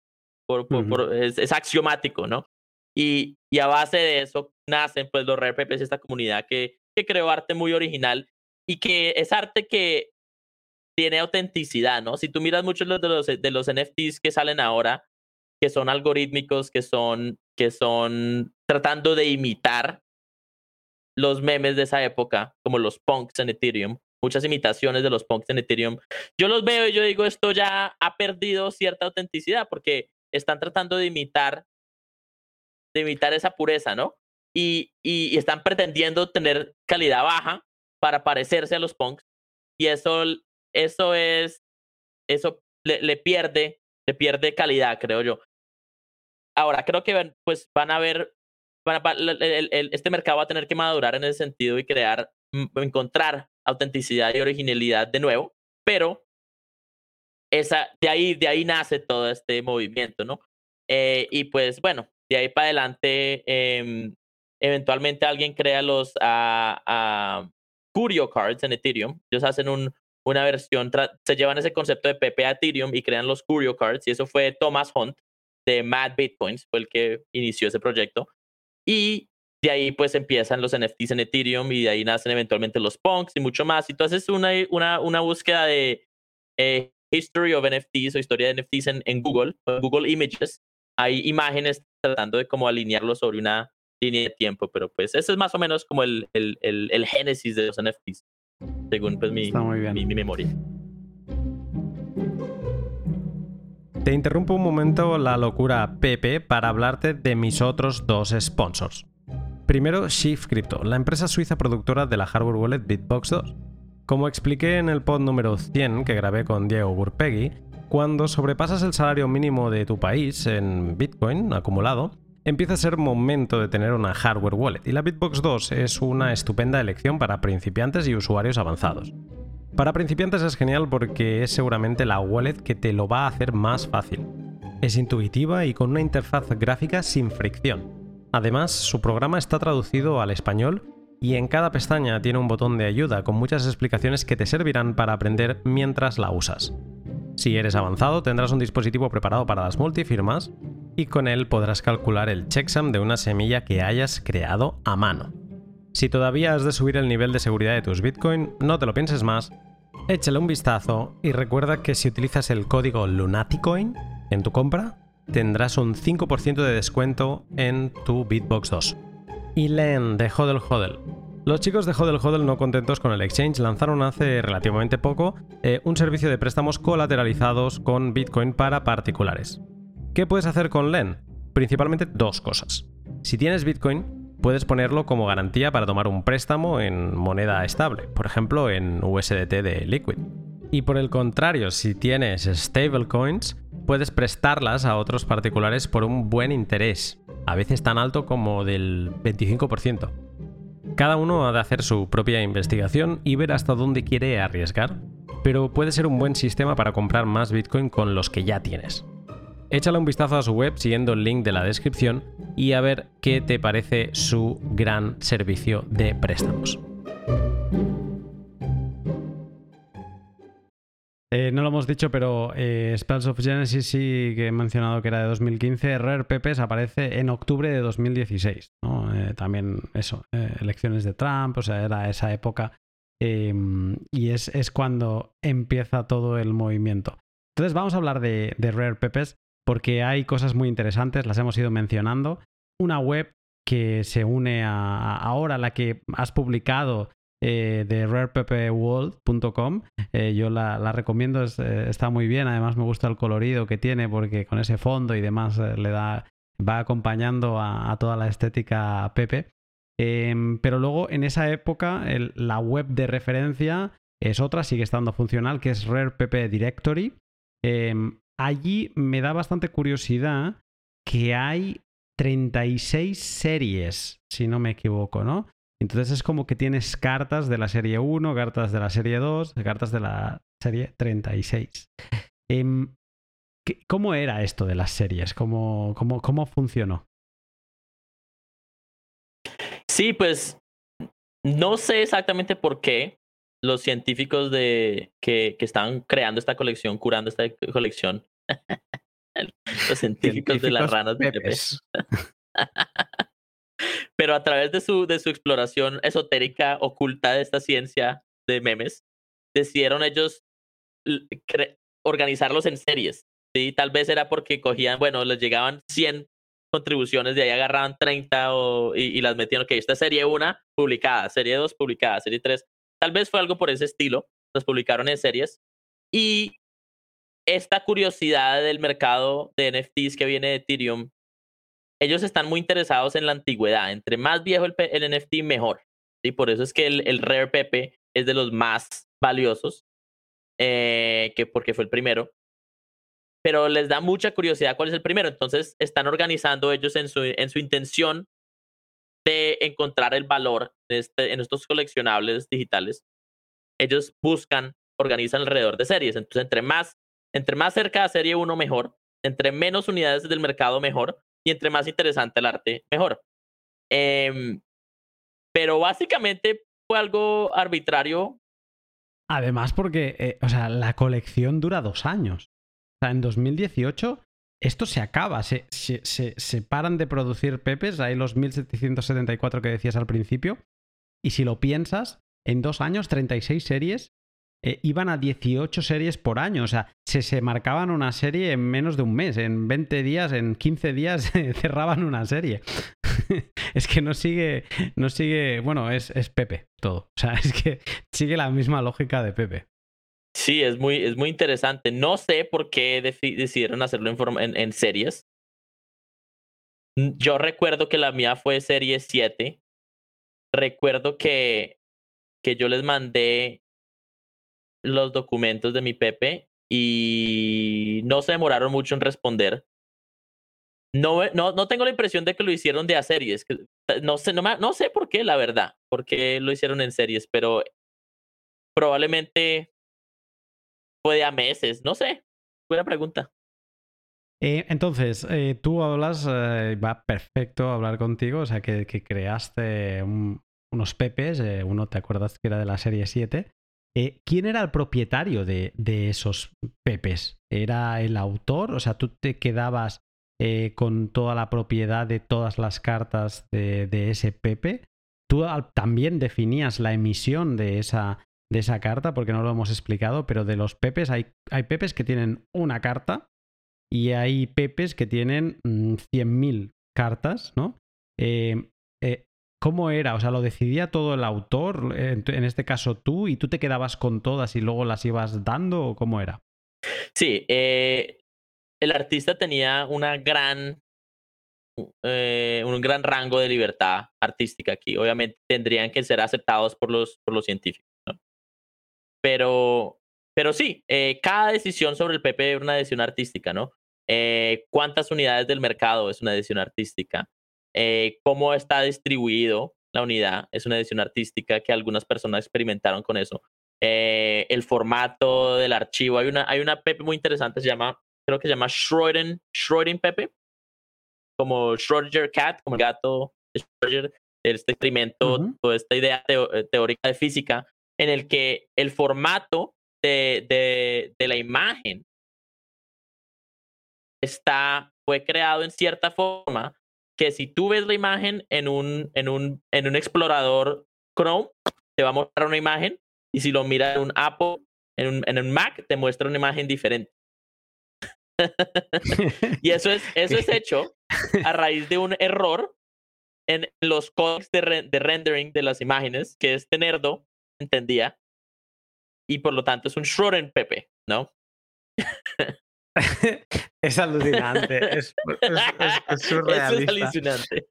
Por, por, uh -huh. por, es, es, axiomático, ¿no? Y, y, a base de eso nacen pues los Rare Pepes, esta comunidad que que creó arte muy original y que es arte que tiene autenticidad, ¿no? Si tú miras muchos de los, de los NFTs que salen ahora, que son algorítmicos, que son, que son tratando de imitar los memes de esa época, como los punks en Ethereum, muchas imitaciones de los punks en Ethereum. Yo los veo y yo digo, esto ya ha perdido cierta autenticidad porque están tratando de imitar, de imitar esa pureza, ¿no? Y, y, están pretendiendo tener calidad baja para parecerse a los punks. Y eso, eso es, eso le, le pierde, le pierde calidad, creo yo. Ahora, creo que pues van a ver, este mercado va a tener que madurar en ese sentido y crear, encontrar autenticidad y originalidad de nuevo, pero esa, de, ahí, de ahí nace todo este movimiento, ¿no? Eh, y pues bueno, de ahí para adelante, em, eventualmente alguien crea los uh, Curio Cards en Ethereum. Ellos hacen un, una versión, se llevan ese concepto de PP a Ethereum y crean los Curio Cards, y eso fue Thomas Hunt de Mad Bitcoins, fue el que inició ese proyecto. Y de ahí pues empiezan los NFTs en Ethereum y de ahí nacen eventualmente los punks y mucho más. Entonces es una, una, una búsqueda de eh, History of NFTs o historia de NFTs en, Google, Google Images. Hay imágenes tratando de como alinearlo sobre una línea de tiempo, pero pues eso es más o menos como el, el, el, el génesis de los NFTs, según pues mi, mi, mi memoria. Te interrumpo un momento la locura Pepe para hablarte de mis otros dos sponsors. Primero, Shift Crypto, la empresa suiza productora de la hardware wallet Bitbox 2. Como expliqué en el pod número 100 que grabé con Diego Burpegui, cuando sobrepasas el salario mínimo de tu país en Bitcoin acumulado, empieza a ser momento de tener una hardware wallet y la Bitbox 2 es una estupenda elección para principiantes y usuarios avanzados. Para principiantes es genial porque es seguramente la wallet que te lo va a hacer más fácil. Es intuitiva y con una interfaz gráfica sin fricción. Además, su programa está traducido al español y en cada pestaña tiene un botón de ayuda con muchas explicaciones que te servirán para aprender mientras la usas. Si eres avanzado, tendrás un dispositivo preparado para las multifirmas y con él podrás calcular el checksum de una semilla que hayas creado a mano. Si todavía has de subir el nivel de seguridad de tus Bitcoin, no te lo pienses más, échale un vistazo y recuerda que si utilizas el código Lunaticoin en tu compra, tendrás un 5% de descuento en tu Bitbox 2. Y Len de Hodel Hodel. Los chicos de Hodel Hodel no contentos con el exchange lanzaron hace relativamente poco eh, un servicio de préstamos colateralizados con Bitcoin para particulares. ¿Qué puedes hacer con Len? Principalmente dos cosas. Si tienes Bitcoin, puedes ponerlo como garantía para tomar un préstamo en moneda estable, por ejemplo en USDT de Liquid. Y por el contrario, si tienes stablecoins, puedes prestarlas a otros particulares por un buen interés, a veces tan alto como del 25%. Cada uno ha de hacer su propia investigación y ver hasta dónde quiere arriesgar, pero puede ser un buen sistema para comprar más Bitcoin con los que ya tienes. Échale un vistazo a su web siguiendo el link de la descripción y a ver qué te parece su gran servicio de préstamos. Eh, no lo hemos dicho, pero eh, Spells of Genesis sí que he mencionado que era de 2015. Rare Pepes aparece en octubre de 2016. Eh, también eso, elecciones de Trump, o sea, era esa época. Em, y es, es, cuando empieza todo el movimiento. Entonces vamos a hablar de, Rare Pepes porque hay cosas muy interesantes, las hemos ido mencionando. Una web que se une a, ahora la que has publicado eh, de rareppeworld.com. Eh, yo la, recomiendo, eh, está muy bien. Además, me gusta el colorido que tiene porque con ese fondo y demás le da, va acompañando a, toda la estética Pepe. Em, pero luego, en esa época, la web de referencia es otra, sigue estando funcional, que es Rare Directory. Em, allí me da bastante curiosidad que hay 36 series, si no me equivoco, ¿no? Entonces es como que tienes cartas de la serie 1, cartas de la serie 2, cartas de la serie 36. Em, ¿Cómo era esto de las series? ¿Cómo, cómo, cómo funcionó? Sí, pues no sé exactamente por qué los científicos de, que, que están creando esta colección, curando esta colección, los científicos, de las ranas de pero a través de su, de su exploración esotérica oculta de esta ciencia de memes, decidieron ellos organizarlos en series. ¿sí? Tal vez era porque cogían, bueno, les llegaban 100 contribuciones, de ahí agarraban 30 y, las metían, ok, esta serie 1 publicada, serie 2 publicada, serie 3. Tal vez fue algo por ese estilo, las publicaron en series. Y esta curiosidad del mercado de NFTs que viene de Ethereum, ellos están muy interesados en la antigüedad. Entre más viejo el, NFT, mejor. y Por eso es que el, el Rare Pepe es de los más valiosos, eh, que porque fue el primero. Pero les da mucha curiosidad cuál es el primero. Entonces están organizando ellos en su, en su intención de encontrar el valor este, en estos coleccionables digitales. Ellos buscan, organizan alrededor de series. Entonces, entre más entre más cerca de serie 1, mejor. Entre menos unidades del mercado, mejor. Y entre más interesante el arte, mejor. Em, pero básicamente fue algo arbitrario. Además, porque, eh, o sea, la colección dura dos años. O sea, en 2018 esto se acaba, se, se, se, paran de producir pepes, hay los 1774 que decías al principio, y si lo piensas, en dos años, 36 series, eh, iban a 18 series por año. O sea, se, se marcaban una serie en menos de un mes. En 20 días, en 15 días cerraban una serie. es que no sigue, no sigue, bueno, es, es Pepe todo. O sea, es que sigue la misma lógica de Pepe. Sí, es muy, es muy interesante. No sé por qué decidieron hacerlo en, en, series. Yo recuerdo que la mía fue serie 7. Recuerdo que, que yo les mandé los documentos de mi Pepe y no se demoraron mucho en responder. No, no, no tengo la impresión de que lo hicieron de a series. No sé, no, no sé por qué, la verdad, por qué lo hicieron en series, pero probablemente fue a meses, no sé. Buena pregunta. Eh, entonces, eh, tú hablas, eh, va perfecto hablar contigo, o sea, que, que creaste unos pepes, uno te acuerdas que era de la serie 7, eh, ¿Quién era el propietario de, esos pepes? ¿Era el autor? O sea, tú te quedabas eh, con toda la propiedad de todas las cartas de, ese pepe. Tú también definías la emisión de esa, de esa carta, porque no lo hemos explicado, pero de los pepes hay, hay pepes que tienen una carta y hay pepes que tienen 100.000 mm, cartas, ¿no? Eh, ¿Cómo era? O sea, ¿lo decidía todo el autor, en este caso tú, y tú te quedabas con todas y luego las ibas dando o cómo era? Sí, eh, el artista tenía una gran, eh, un gran rango de libertad artística aquí. Obviamente tendrían que ser aceptados por los, por los científicos. Pero, pero sí, eh, cada decisión sobre el PP es una decisión artística, ¿no? ¿Cuántas unidades del mercado es una decisión artística? Eh, cómo está distribuido la unidad. Es una edición artística que algunas personas experimentaron con eso. Eh, el formato del archivo. Hay una, hay una Pepe muy interesante, se llama, creo que se llama Schroeden, Schroeden Pepe, como Schrödinger Cat, como el gato Schrödinger, este experimento, toda esta idea eh, teórica de física, en el que el formato de, de, de la imagen está, fue creado en cierta forma que si tú ves la imagen en un, en un, en un explorador Chrome, te va a mostrar una imagen, y si lo miras en un Apple, en un, en un Mac, te muestra una imagen diferente. y eso es, eso es hecho a raíz de un error en los códigos de, de rendering de las imágenes que este nerdo entendía. Y por lo tanto es un Schrödinger Pepe, ¿no? es alucinante. Es, surrealista. es alucinante.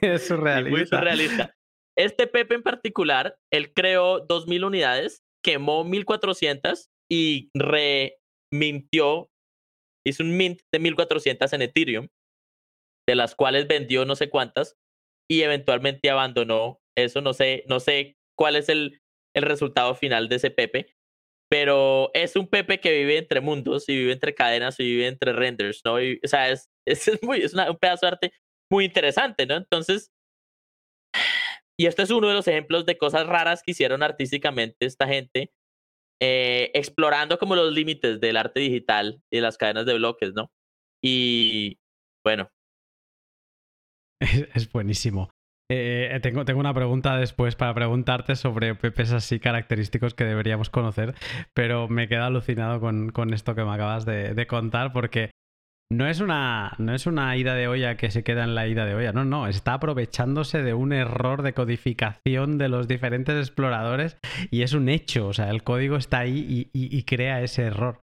es surrealista. Muy surrealista. Este Pepe en particular, él creó 2.000 unidades, quemó 1.400 y remintió, hizo un mint de 1.400 en Ethereum, de las cuales vendió no sé cuántas y eventualmente abandonó eso. No sé, no sé cuál es el, el resultado final de ese Pepe, pero es un Pepe que vive entre mundos y vive entre cadenas y vive entre renders, ¿no? o sea, es, es, muy, es un pedazo de arte muy interesante, ¿no? Entonces, y este es uno de los ejemplos de cosas raras que hicieron artísticamente esta gente, eh, explorando como los límites del arte digital y las cadenas de bloques, ¿no? Y bueno. Es buenísimo. Eh, tengo, tengo una pregunta después para preguntarte sobre pepes así característicos que deberíamos conocer, pero me quedo alucinado con, con esto que me acabas de, contar porque no es, una, no es una ida de olla que se queda en la ida de olla, no, no, está aprovechándose de un error de codificación de los diferentes exploradores y es un hecho, o sea, el código está ahí y, y crea ese error.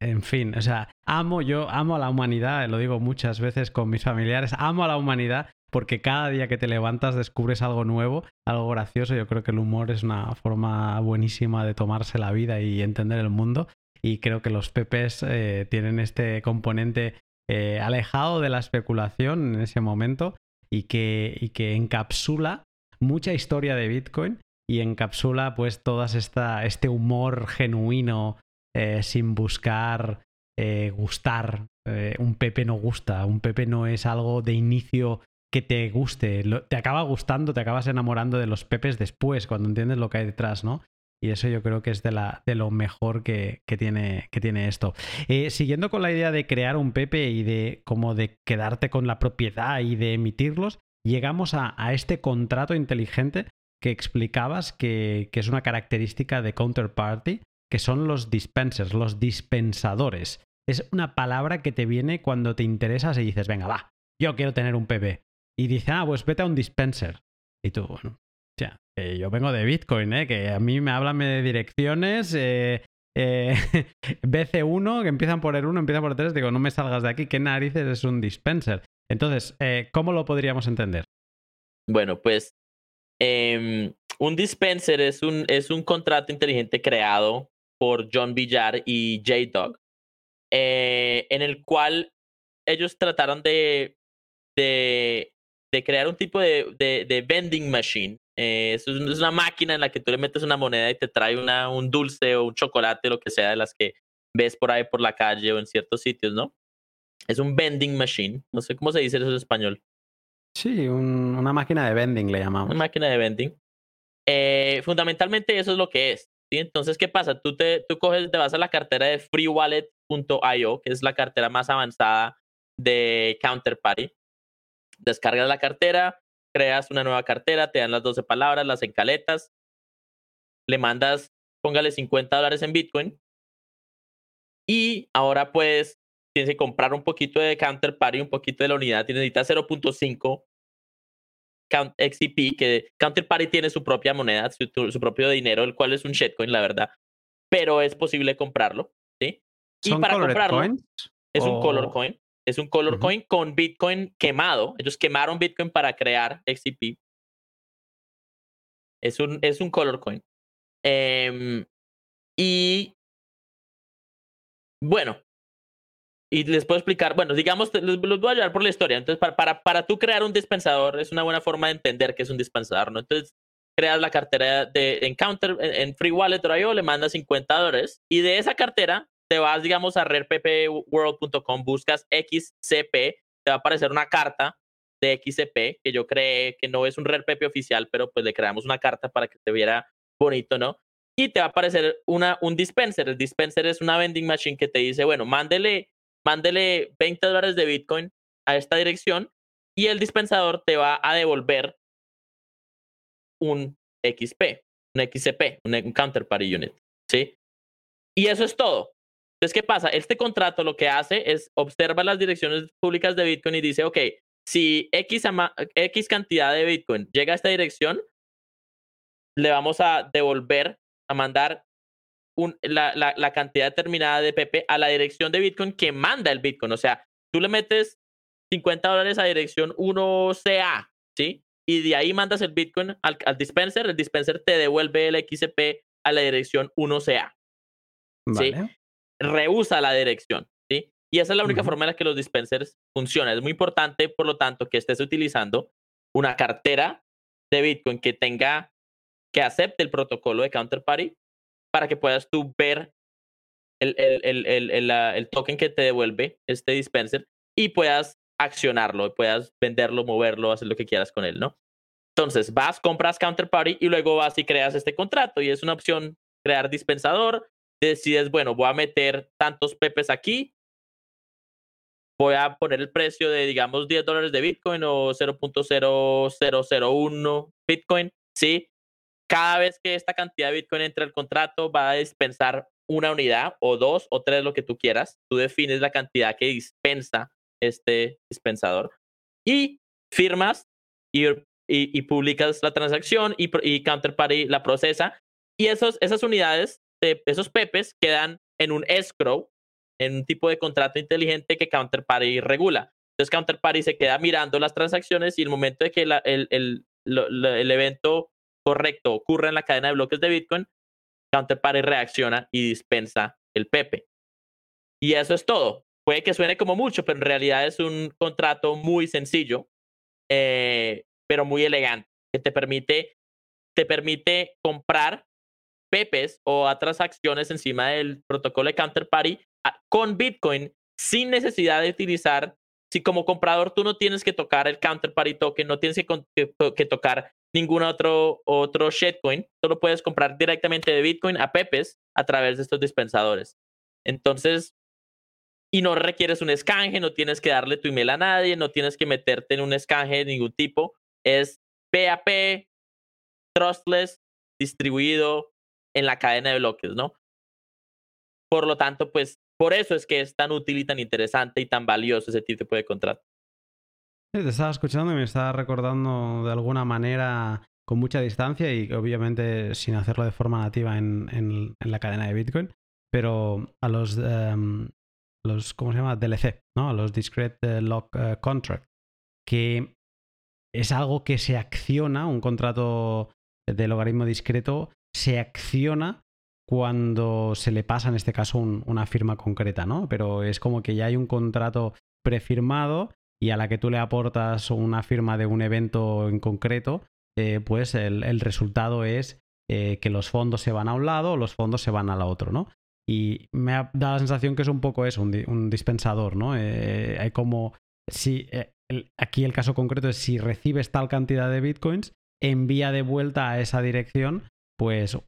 En fin, o sea, amo yo, amo a la humanidad, lo digo muchas veces con mis familiares, amo a la humanidad porque cada día que te levantas descubres algo nuevo, algo gracioso. Yo creo que el humor es una forma buenísima de tomarse la vida y entender el mundo. Y creo que los pepes eh, tienen este componente eh, alejado de la especulación en ese momento y que, y que encapsula mucha historia de Bitcoin y encapsula pues esta, este humor genuino eh, sin buscar gustar. Un Pepe no gusta, un Pepe no es algo de inicio que te guste, te acaba gustando, te acabas enamorando de los Pepes después, cuando entiendes lo que hay detrás, ¿no? Y eso yo creo que es de, la, de lo mejor que, que, tiene, que tiene esto. Eh, siguiendo con la idea de crear un Pepe y de como de quedarte con la propiedad y de emitirlos, llegamos a, este contrato inteligente que explicabas que, que, es una característica de Counterparty, que son los dispensers, los dispensadores. Es una palabra que te viene cuando te interesas y dices, venga, va, yo quiero tener un PP. Y dice, ah, pues vete a un dispenser. Y tú, bueno, ya, eh, yo vengo de Bitcoin, ¿eh? que a mí me hablan de direcciones, eh, eh, BC1, que empiezan por el 1, empiezan por el 3, digo, no me salgas de aquí, ¿qué narices es un dispenser? Entonces, eh, ¿cómo lo podríamos entender? Bueno, pues eh, un dispenser es un, es un contrato inteligente creado por John Villar y J-Dog, eh, en el cual ellos trataron de, de, de crear un tipo de, de, de vending machine. Eh, es, una máquina en la que tú le metes una moneda y te trae una, un dulce o un chocolate, lo que sea, de las que ves por ahí por la calle o en ciertos sitios, ¿no? Es un vending machine. No sé cómo se dice eso en español. Sí, un, una máquina de vending le llamamos. Una máquina de vending. Eh, fundamentalmente eso es lo que es. ¿sí? Entonces, ¿qué pasa? Tú, te, tú coges, te vas a la cartera de freewallet.io, que es la cartera más avanzada de Counterparty. Descargas la cartera, creas una nueva cartera, te dan las 12 palabras, las encaletas, le mandas, póngale 50 dólares en Bitcoin. Y ahora pues tienes que comprar un poquito de Counterparty, un poquito de la unidad, necesitas 0.5 XCP, que Counterparty tiene su propia moneda, su, su, propio dinero, el cual es un shitcoin, la verdad. Pero es posible comprarlo, ¿sí? Y para comprarlo coins? es o... un color coin. Es un color uh -huh. coin con Bitcoin quemado. Ellos quemaron Bitcoin para crear XCP. Es un, es un color coin. Eh, y bueno, y les puedo explicar, bueno, digamos, les, voy a ayudar por la historia. Entonces, para, para, para tú crear un dispensador es una buena forma de entender qué es un dispensador, ¿no? Entonces, creas la cartera de Encounter en, en Free Wallet o IO, le mandas 50 dólares y de esa cartera te vas, digamos, a rarepworld.com, buscas XCP, te va a aparecer una carta de XCP que yo creé, que no es un RarePP oficial, pero pues le creamos una carta para que te viera bonito, ¿no? Y te va a aparecer una, un dispenser. El dispenser es una vending machine que te dice, bueno, mándele, mándele 20 dólares de Bitcoin a esta dirección y el dispensador te va a devolver un XP, un XCP, un Counterparty Unit, ¿sí? Y eso es todo. Entonces, ¿qué pasa? Este contrato lo que hace es observa las direcciones públicas de Bitcoin y dice, ok, si X, X cantidad de Bitcoin llega a esta dirección, le vamos a devolver, a mandar la, la, cantidad determinada de PP a la dirección de Bitcoin que manda el Bitcoin. O sea, tú le metes 50 dólares a dirección 1CA, ¿sí? Y de ahí mandas el Bitcoin al, al dispenser, el dispenser te devuelve el XCP a la dirección 1CA. ¿sí? Rehúsa la dirección, ¿sí? Y esa es la única uh -huh. forma en la que los dispensers funcionan. Es muy importante, por lo tanto, que estés utilizando una cartera de Bitcoin que tenga, que acepte el protocolo de Counterparty para que puedas tú ver el, el, el, el, el, el token que te devuelve este dispenser y puedas accionarlo, puedas venderlo, moverlo, hacer lo que quieras con él, ¿no? Entonces, vas, compras Counterparty y luego vas y creas este contrato y es una opción crear dispensador, decides, bueno, voy a meter tantos pepes aquí voy a poner el precio de, digamos, 10 dólares de Bitcoin o 0.0001 Bitcoin, ¿sí? Cada vez que esta cantidad de Bitcoin entra al contrato, va a dispensar una unidad o dos o tres, lo que tú quieras. Tú defines la cantidad que dispensa este dispensador y firmas y, y, publicas la transacción y, y Counterparty la procesa. Y esos, esas unidades, esos pepes, quedan en un escrow en un tipo de contrato inteligente que Counterparty regula. Entonces Counterparty se queda mirando las transacciones y el momento de que el, el, el, evento correcto ocurre en la cadena de bloques de Bitcoin, Counterparty reacciona y dispensa el Pepe. Y eso es todo. Puede que suene como mucho, pero en realidad es un contrato muy sencillo, eh, pero muy elegante, que te permite, te permite comprar pepes o otras acciones encima del protocolo de Counterparty con Bitcoin sin necesidad de utilizar, si como comprador tú no tienes que tocar el counterparty token, no tienes que, tocar ningún otro, otro shitcoin, solo puedes comprar directamente de Bitcoin a Pepes a través de estos dispensadores. Entonces, y no requieres un escanje, no tienes que darle tu email a nadie, no tienes que meterte en un escanje de ningún tipo. Es PAP, trustless, distribuido en la cadena de bloques, ¿no? Por lo tanto, pues por eso es que es tan útil y tan interesante y tan valioso ese tipo de contrato. te estaba escuchando y me estaba recordando de alguna manera con mucha distancia y obviamente sin hacerlo de forma nativa en, la cadena de Bitcoin, pero a los, em, los ¿cómo se llama? DLC, ¿no? A los Discrete Lock eh, Contract, que es algo que se acciona, un contrato de logaritmo discreto se acciona cuando se le pasa, en este caso, una firma concreta, ¿no? Pero es como que ya hay un contrato prefirmado y a la que tú le aportas una firma de un evento en concreto, eh, pues el, resultado es eh, que los fondos se van a un lado los fondos se van al otro, ¿no? Y me ha dado la sensación que es un poco eso, un, dispensador, ¿no? Eh, hay como, si, aquí el caso concreto es si recibes tal cantidad de bitcoins, envía de vuelta a esa dirección, pues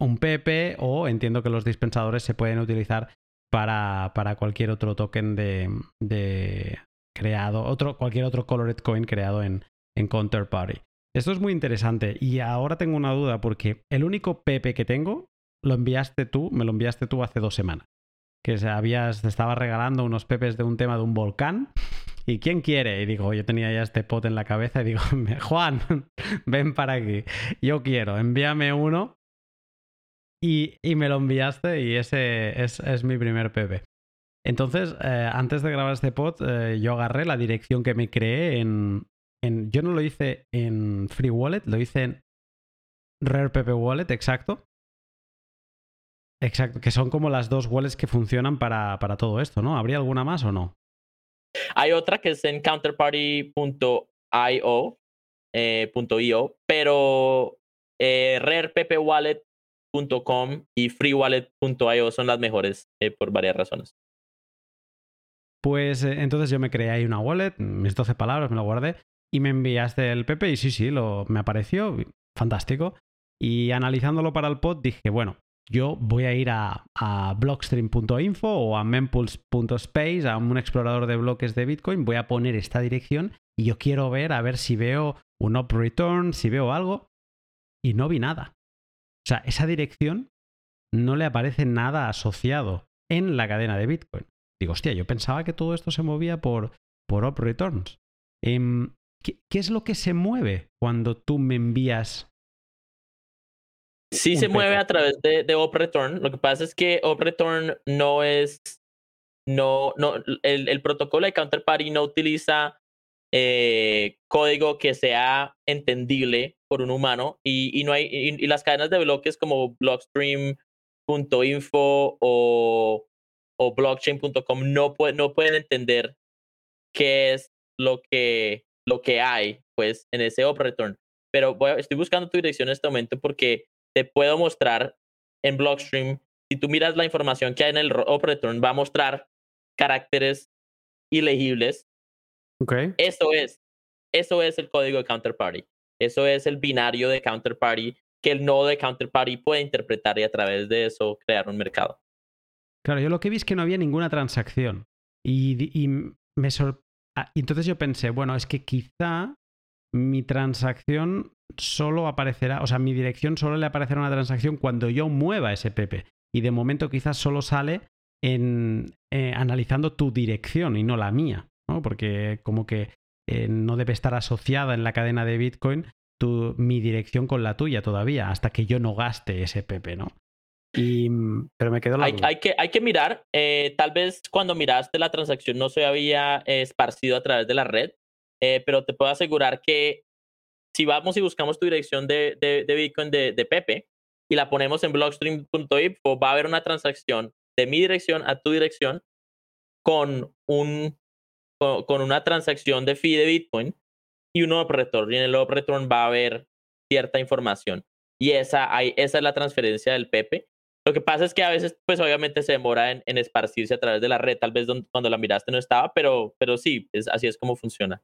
un PP o entiendo que los dispensadores se pueden utilizar para, para cualquier otro token de, creado, otro, cualquier otro Colored Coin creado en, en Counterparty. Esto es muy interesante y ahora tengo una duda porque el único PP que tengo lo enviaste tú, me lo enviaste tú hace dos semanas. Que habías, te estaba regalando unos pepes de un tema de un volcán. ¿Y quién quiere? Y digo, yo tenía ya este pot en la cabeza y digo, Juan, ven para aquí. Yo quiero, envíame uno y, me lo enviaste y ese es, mi primer PP. Entonces, eh, antes de grabar este pod, eh, yo agarré la dirección que me creé en, en, Yo no lo hice en Free Wallet, lo hice en Rare PP Wallet, exacto. Exacto, que son como las dos wallets que funcionan para, para todo esto, ¿no? ¿Habría alguna más o no? Hay otra que es en counterparty.io, eh, pero eh, Rare PP Wallet .com y freewallet.io son las mejores eh, por varias razones. Pues eh, entonces yo me creé ahí una wallet, mis 12 palabras, me lo guardé y me enviaste el PP y sí, sí, lo, me apareció, fantástico. Y analizándolo para el pod dije, bueno, yo voy a ir a, blockstream.info o a mempulse.space, a un explorador de bloques de Bitcoin, voy a poner esta dirección y yo quiero ver a ver si veo un up return, si veo algo. Y no vi nada. O sea, esa dirección no le aparece nada asociado en la cadena de Bitcoin. Digo, hostia, yo pensaba que todo esto se movía por, por up returns. Em, ¿qué, es lo que se mueve cuando tú me envías? Sí se mueve a través de, de op return. Lo que pasa es que op return no es, no, no, el, el protocolo de counterparty no utiliza eh, código que sea entendible por un humano y, y no hay y, las cadenas de bloques como blockstream.info o, o blockchain.com no, no pueden entender qué es lo que, lo que hay pues en ese op return. Pero estoy buscando tu dirección en este momento porque te puedo mostrar en Blockstream, si tú miras la información que hay en el op return, va a mostrar caracteres ilegibles eso es, eso es el código de counterparty. Eso es el binario de counterparty que el nodo de counterparty puede interpretar y a través de eso crear un mercado. Claro, yo lo que vi es que no había ninguna transacción. Y, me sor- ah, entonces yo pensé, bueno, es que quizá mi transacción solo aparecerá, o sea, mi dirección solo le aparecerá una transacción cuando yo mueva ese Pepe. Y de momento quizás solo sale en eh, analizando tu dirección y no la mía, ¿no? Porque como que eh, no debe estar asociada en la cadena de Bitcoin tu, mi dirección con la tuya todavía, hasta que yo no gaste ese Pepe, ¿no? Y, pero me quedó la Hay, hay que, hay que mirar, eh, tal vez cuando miraste la transacción no se había esparcido a través de la red, eh, pero te puedo asegurar que si vamos y buscamos tu dirección de, de, de Bitcoin de, de Pepe y la ponemos en blockstream.info, va a haber una transacción de mi dirección a tu dirección con, un, con, con una transacción de fee de Bitcoin y un return. Y en el return va a haber cierta información. Y esa, hay, esa es la transferencia del Pepe. Lo que pasa es que a veces, pues obviamente se demora en, en esparcirse a través de la red. Tal vez don- cuando la miraste no estaba, pero, pero sí, es, así es como funciona.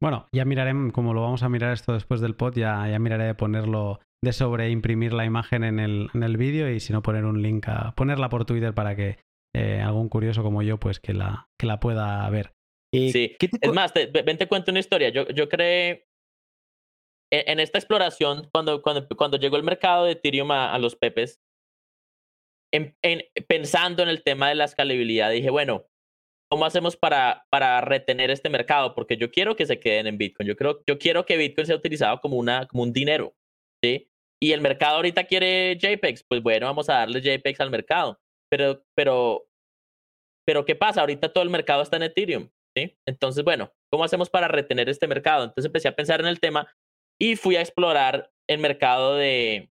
Bueno, ya miraré, como lo vamos a mirar esto después del pod, ya, ya miraré de ponerlo, de sobreimprimir la imagen en el, en el vídeo y si no poner un link a ponerla por Twitter para que eh, algún curioso como yo pues que la, que la pueda ver. Y, Sí, ¿qué te Es más, te, ve- ven te cuento una historia. Yo, yo creé en, en esta exploración, cuando, cuando, cuando llegó el mercado de Ethereum a, a los Pepes, en- en- pensando en el tema de la escalabilidad, dije, bueno, ¿cómo hacemos para, para retener este mercado? Porque yo quiero que se queden en Bitcoin. Yo, creo, yo quiero que Bitcoin sea utilizado como, una, como un dinero. ¿sí? Y el mercado ahorita quiere JPEGs. Pues bueno, vamos a darle JPEGs al mercado. Pero, pero, pero ¿qué pasa? Ahorita todo el mercado está en Ethereum. ¿sí? Entonces, bueno, ¿cómo hacemos para retener este mercado? Entonces empecé a pensar en el tema y fui a explorar el mercado de,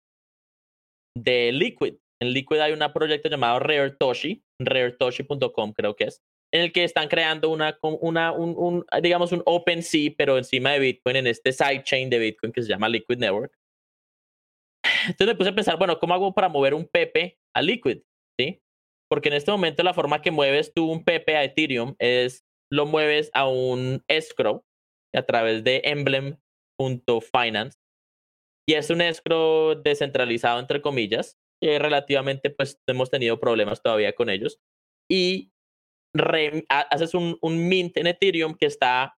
de Liquid. En Liquid hay un proyecto llamado RareToshi, raretoshi.com creo que es, en el que están creando una, una un, un, digamos, un OpenSea, pero encima de Bitcoin, en este sidechain de Bitcoin que se llama Liquid Network. Entonces me puse a pensar, bueno, ¿cómo hago para mover un Pepe a Liquid? ¿Sí? Porque en este momento la forma que mueves tú un Pepe a Ethereum es lo mueves a un escrow a través de emblem.finance y es un escrow descentralizado entre comillas que relativamente pues hemos tenido problemas todavía con ellos y haces un, un mint en Ethereum que está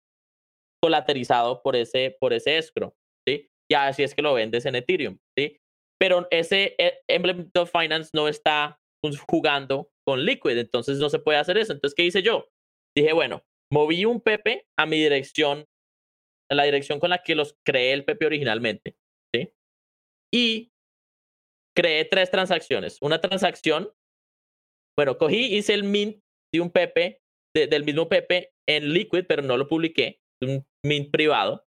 colaterizado por ese por ese escrow ¿sí? y así es que lo vendes en Ethereum ¿sí? pero ese eh, emblem.finance no está jugando con Liquid entonces no se puede hacer eso entonces ¿qué hice yo? dije, bueno, moví un Pepe a mi dirección, a la dirección con la que los creé el Pepe originalmente, ¿sí? Y creé tres transacciones. Una transacción, bueno, cogí, hice el mint de un Pepe, de- del mismo Pepe en Liquid, pero no lo publiqué, un mint privado.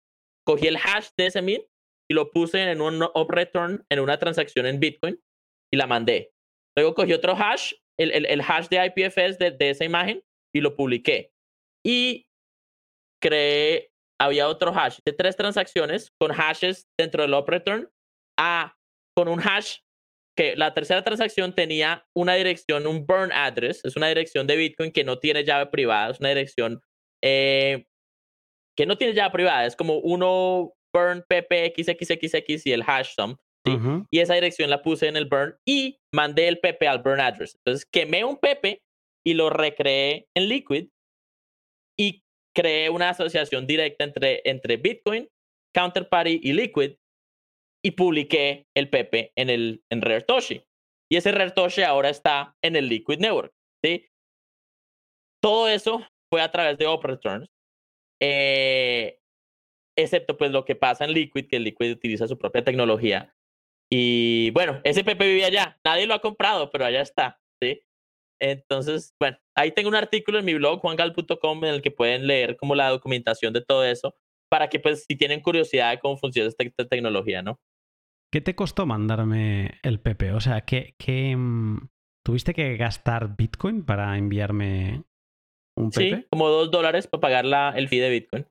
Cogí el hash de ese mint y lo puse en un up return en una transacción en Bitcoin y la mandé. Luego cogí otro hash, el, el- el hash de IPFS de, de esa imagen y lo publiqué. Y creé, había otro hash de tres transacciones con hashes dentro del up return a con un hash que la tercera transacción tenía una dirección, un burn address, es una dirección de Bitcoin que no tiene llave privada, es una dirección eh, que no tiene llave privada, es como uno burn ppxxxx y el hash sum. y esa dirección la puse en el burn y mandé el PP al burn address. Entonces quemé un PP y lo recreé en Liquid y creé una asociación directa entre, entre Bitcoin, Counterparty y Liquid y publiqué el PP en el en RareToshi. Y ese RareToshi ahora está en el Liquid Network. ¿sí? Todo eso fue a través de OpReturns. Eh, excepto pues lo que pasa en Liquid, que Liquid utiliza su propia tecnología y bueno, ese Pepe vive allá. Nadie lo ha comprado, pero allá está. ¿sí? Entonces, bueno, ahí tengo un artículo en mi blog, juangal.com, en el que pueden leer como la documentación de todo eso, para que pues si tienen curiosidad de cómo funciona esta, esta tecnología, ¿no? ¿Qué te costó mandarme el Pepe? O sea, ¿qué, qué, mm, tuviste que gastar Bitcoin para enviarme un Sí, Pepe? como dos dólares para pagar la, el fee de Bitcoin.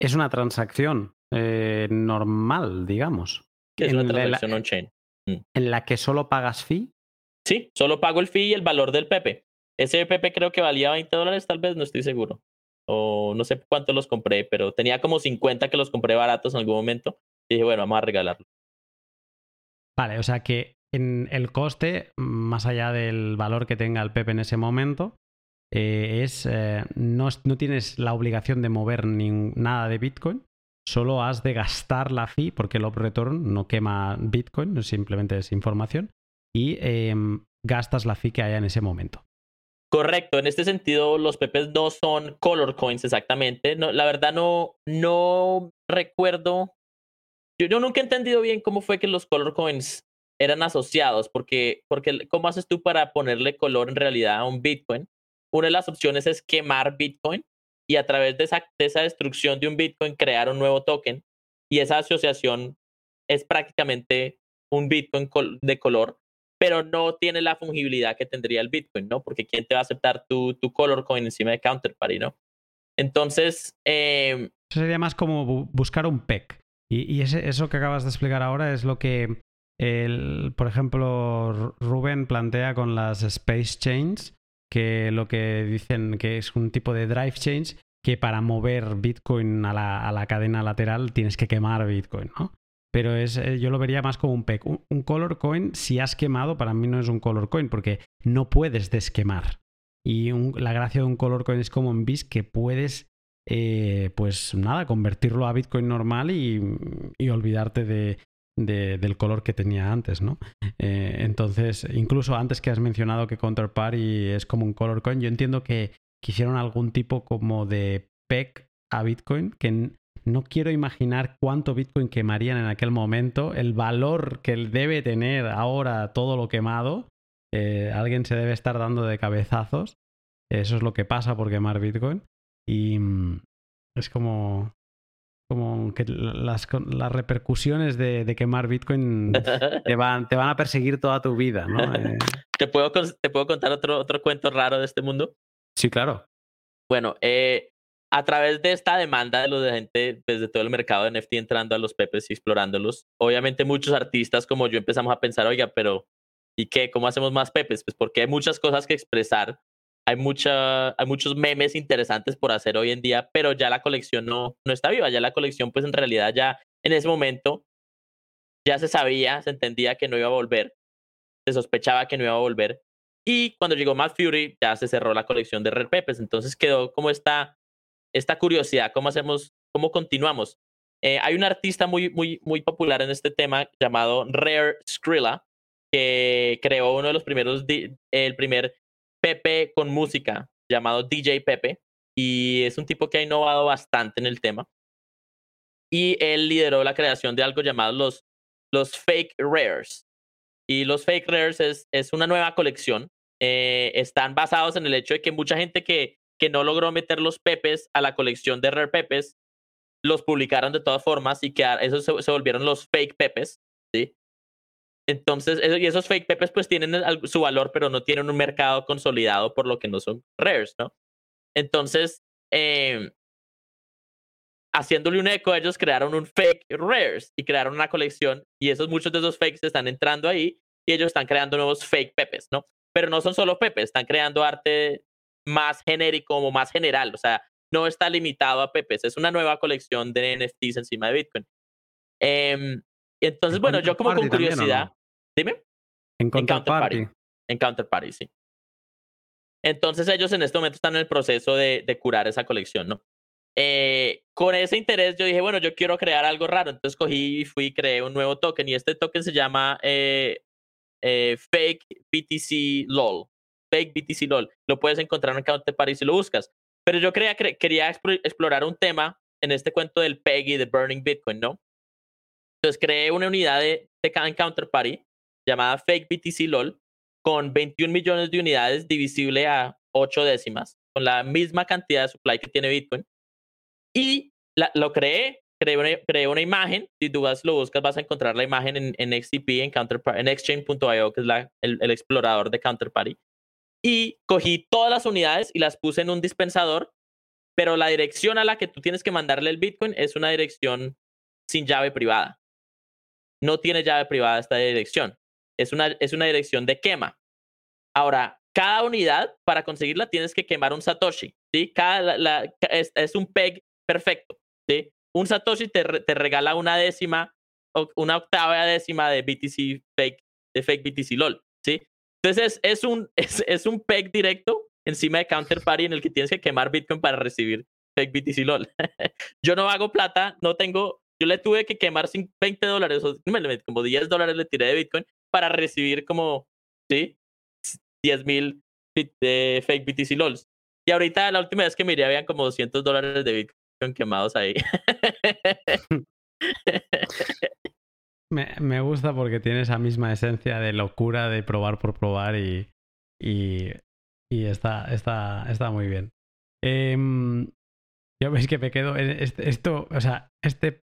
Es una transacción eh, normal, digamos, es En una la- transacción on-chain. en la que solo pagas fee. Sí, solo pago el fee y el valor del Pepe. Ese Pepe creo que valía 20 dólares, tal vez, no estoy seguro. O no sé cuánto los compré, pero tenía como 50 que los compré baratos en algún momento. Y dije, bueno, vamos a regalarlo. Vale, o sea que en el coste, más allá del valor que tenga el Pepe en ese momento, eh, es, eh, no, no, tienes la obligación de mover ni, nada de Bitcoin, solo has de gastar la fee porque el op return no quema Bitcoin, simplemente es información, y em, gastas la fee que haya en ese momento. Correcto, en este sentido los pepes no son color coins exactamente. No, la verdad no, no recuerdo. Yo, yo, nunca he entendido bien cómo fue que los color coins eran asociados, porque, porque ¿cómo haces tú para ponerle color en realidad a un Bitcoin? Una de las opciones es quemar Bitcoin y a través de esa, de esa destrucción de un Bitcoin crear un nuevo token y esa asociación es prácticamente un Bitcoin de color, pero no tiene la fungibilidad que tendría el Bitcoin, ¿no? Porque ¿quién te va a aceptar tu, tu color coin encima de Counterparty, ¿no? Entonces... Eh, sería más como buscar un PEC. Y, eso que acabas de explicar ahora es lo que, el, por ejemplo, Rubén plantea con las Space Chains, que lo que dicen que es un tipo de drive change que para mover Bitcoin a la, a la cadena lateral tienes que quemar Bitcoin, ¿no? Pero es, eh, yo lo vería más como un PEC. Un, color coin, si has quemado, para mí no es un color coin, porque no puedes desquemar. Y la gracia de un color coin es como en BIS que puedes, eh, pues nada, convertirlo a Bitcoin normal y, olvidarte de, del color que tenía antes, ¿no? Eh, entonces, incluso antes que has mencionado que Counterparty es como un color coin, yo entiendo que quisieron algún tipo como de PEC a Bitcoin que no quiero imaginar cuánto Bitcoin quemarían en aquel momento, el valor que debe tener ahora todo lo quemado. Eh, alguien se debe estar dando de cabezazos. Eso es lo que pasa por quemar Bitcoin. Y mm, es como, como que las, las repercusiones de, quemar Bitcoin te van, te van a perseguir toda tu vida. ¿no? Eh, ¿Te, puedo, ¿Te puedo contar otro, otro cuento raro de este mundo? Sí, claro. Bueno, eh, a través de esta demanda de los de gente desde pues, todo el mercado de NFT entrando a los pepes y explorándolos, obviamente muchos artistas como yo empezamos a pensar, oiga, pero ¿y qué? ¿Cómo hacemos más pepes? Pues porque hay muchas cosas que expresar, hay, mucha, hay muchos memes interesantes por hacer hoy en día, pero ya la colección no, no está viva, ya la colección pues en realidad ya en ese momento ya se sabía, se entendía que no iba a volver, se sospechaba que no iba a volver. Y cuando llegó Mad Fury, ya se cerró la colección de Red Pepes. Entonces quedó como esta esta curiosidad, cómo hacemos, cómo continuamos. Eh, hay un artista muy, muy, muy popular en este tema llamado Rare Skrilla, que creó uno de los primeros, el primer Pepe con música, llamado DJ Pepe, y es un tipo que ha innovado bastante en el tema. Y él lideró la creación de algo llamado los, los Fake Rares. Y los Fake Rares es, es una nueva colección. Eh, están basados en el hecho de que mucha gente que que no logró meter los pepes a la colección de Rare Pepes, los publicaron de todas formas y que esos se, volvieron los fake pepes, ¿sí? Entonces, y esos fake pepes pues tienen su valor, pero no tienen un mercado consolidado por lo que no son rares, ¿no? Entonces, eh, haciéndole un eco, ellos crearon un fake rares y crearon una colección y esos muchos de esos fakes están entrando ahí y ellos están creando nuevos fake pepes, ¿no? Pero no son solo pepes, están creando arte más genérico o más general. O sea, no está limitado a Pepes. Es una nueva colección de NFTs encima de Bitcoin. Eh, entonces, bueno, yo como con curiosidad. Dime. En Counterparty. En Counterparty, sí. Entonces ellos en este momento están en el proceso de, de curar esa colección, ¿no? Eh, con ese interés yo dije, bueno, yo quiero crear algo raro. Entonces cogí y fui y creé un nuevo token y este token se llama eh, eh, Fake BTC LOL. Fake BTC LOL. Lo puedes encontrar en Counterparty si lo buscas. Pero yo quería, quería explorar un tema en este cuento del PEG y de Burning Bitcoin, ¿no? Entonces creé una unidad de, de Counterparty llamada Fake BTC LOL con 21 millones de unidades divisible a 8 décimas, con la misma cantidad de supply que tiene Bitcoin. Y lo creé, creé una, creé una, imagen. Si tú vas, lo buscas, vas a encontrar la imagen en, en XTP, en, en Exchange.io, que es la, el, el, explorador de Counterparty y cogí todas las unidades y las puse en un dispensador, pero la dirección a la que tú tienes que mandarle el Bitcoin es una dirección sin llave privada. No tiene llave privada esta dirección. Es una, es una dirección de quema. Ahora, cada unidad, para conseguirla, tienes que quemar un Satoshi. ¿sí? Cada, la, es, es, un PEG perfecto. ¿sí? Un Satoshi te, te regala una décima, una octava décima de BTC fake, de fake BTC LOL. ¿sí? Entonces es, un, es, es un PEG directo encima de Counterparty en el que tienes que quemar Bitcoin para recibir fake BTC LOL. yo no hago plata, no tengo, yo le tuve que quemar 20 dólares, o como 10 dólares le tiré de Bitcoin para recibir como, ¿sí? 10 mil de fake BTC LOLs. Y ahorita la última vez que miré habían como 200 dólares de Bitcoin quemados ahí. me, me, gusta porque tiene esa misma esencia de locura de probar por probar y, y, y está, está, está muy bien. Eh, yo veis que me quedo. Este, esto, o sea, este,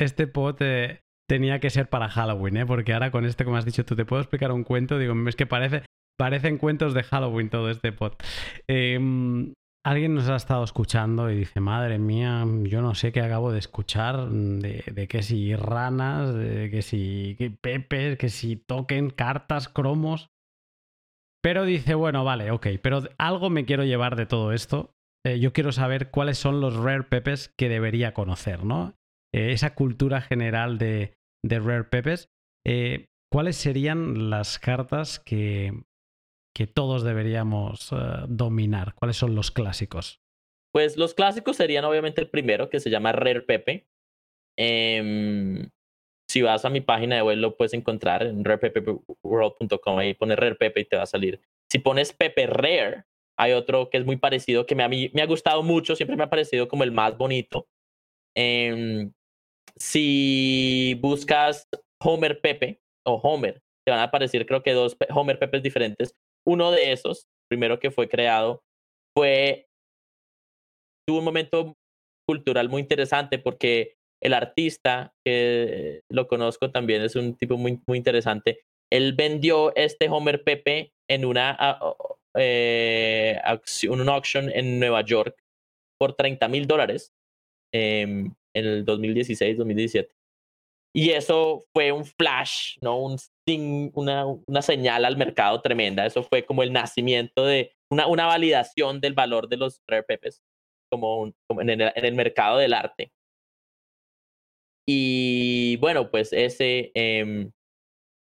este pod eh, tenía que ser para Halloween, ¿eh? Porque ahora con este, como has dicho, tú te puedo explicar un cuento. Digo, es que parece, parecen cuentos de Halloween todo este pod. Em, alguien nos ha estado escuchando y dice, madre mía, yo no sé qué acabo de escuchar, de, de que si ranas, de que si pepes, que si toquen cartas, cromos. Pero dice, bueno, vale, ok, pero algo me quiero llevar de todo esto eh, yo quiero saber cuáles son los rare pepes que debería conocer, ¿no? Eh, esa cultura general de, rare pepes. Eh, ¿Cuáles serían las cartas que, todos deberíamos dominar? ¿Cuáles son los clásicos? Pues los clásicos serían obviamente el primero, que se llama Rare Pepe. Em, si vas a mi página de web lo puedes encontrar en rarepepeworld.com, ahí pones Rare Pepe y te va a salir. Si pones Pepe Rare, hay otro que es muy parecido, que me, a mí me ha gustado mucho, siempre me ha parecido como el más bonito. Em, si buscas Homer Pepe o Homer, te van a aparecer creo que dos Homer Pepes diferentes. Uno de esos, primero que fue creado, fue, tuvo un momento cultural muy interesante porque el artista, que lo conozco también, es un tipo muy, muy interesante, él vendió este Homer Pepe en una eh, un auction en Nueva York por 30 mil dólares em, en el 2016-2017. Y eso fue un flash, ¿no? Un una, una señal al mercado tremenda. Eso fue como el nacimiento de una, una validación del valor de los rare pepes como, como en, el, en, el, mercado del arte. Y bueno, pues ese, eh,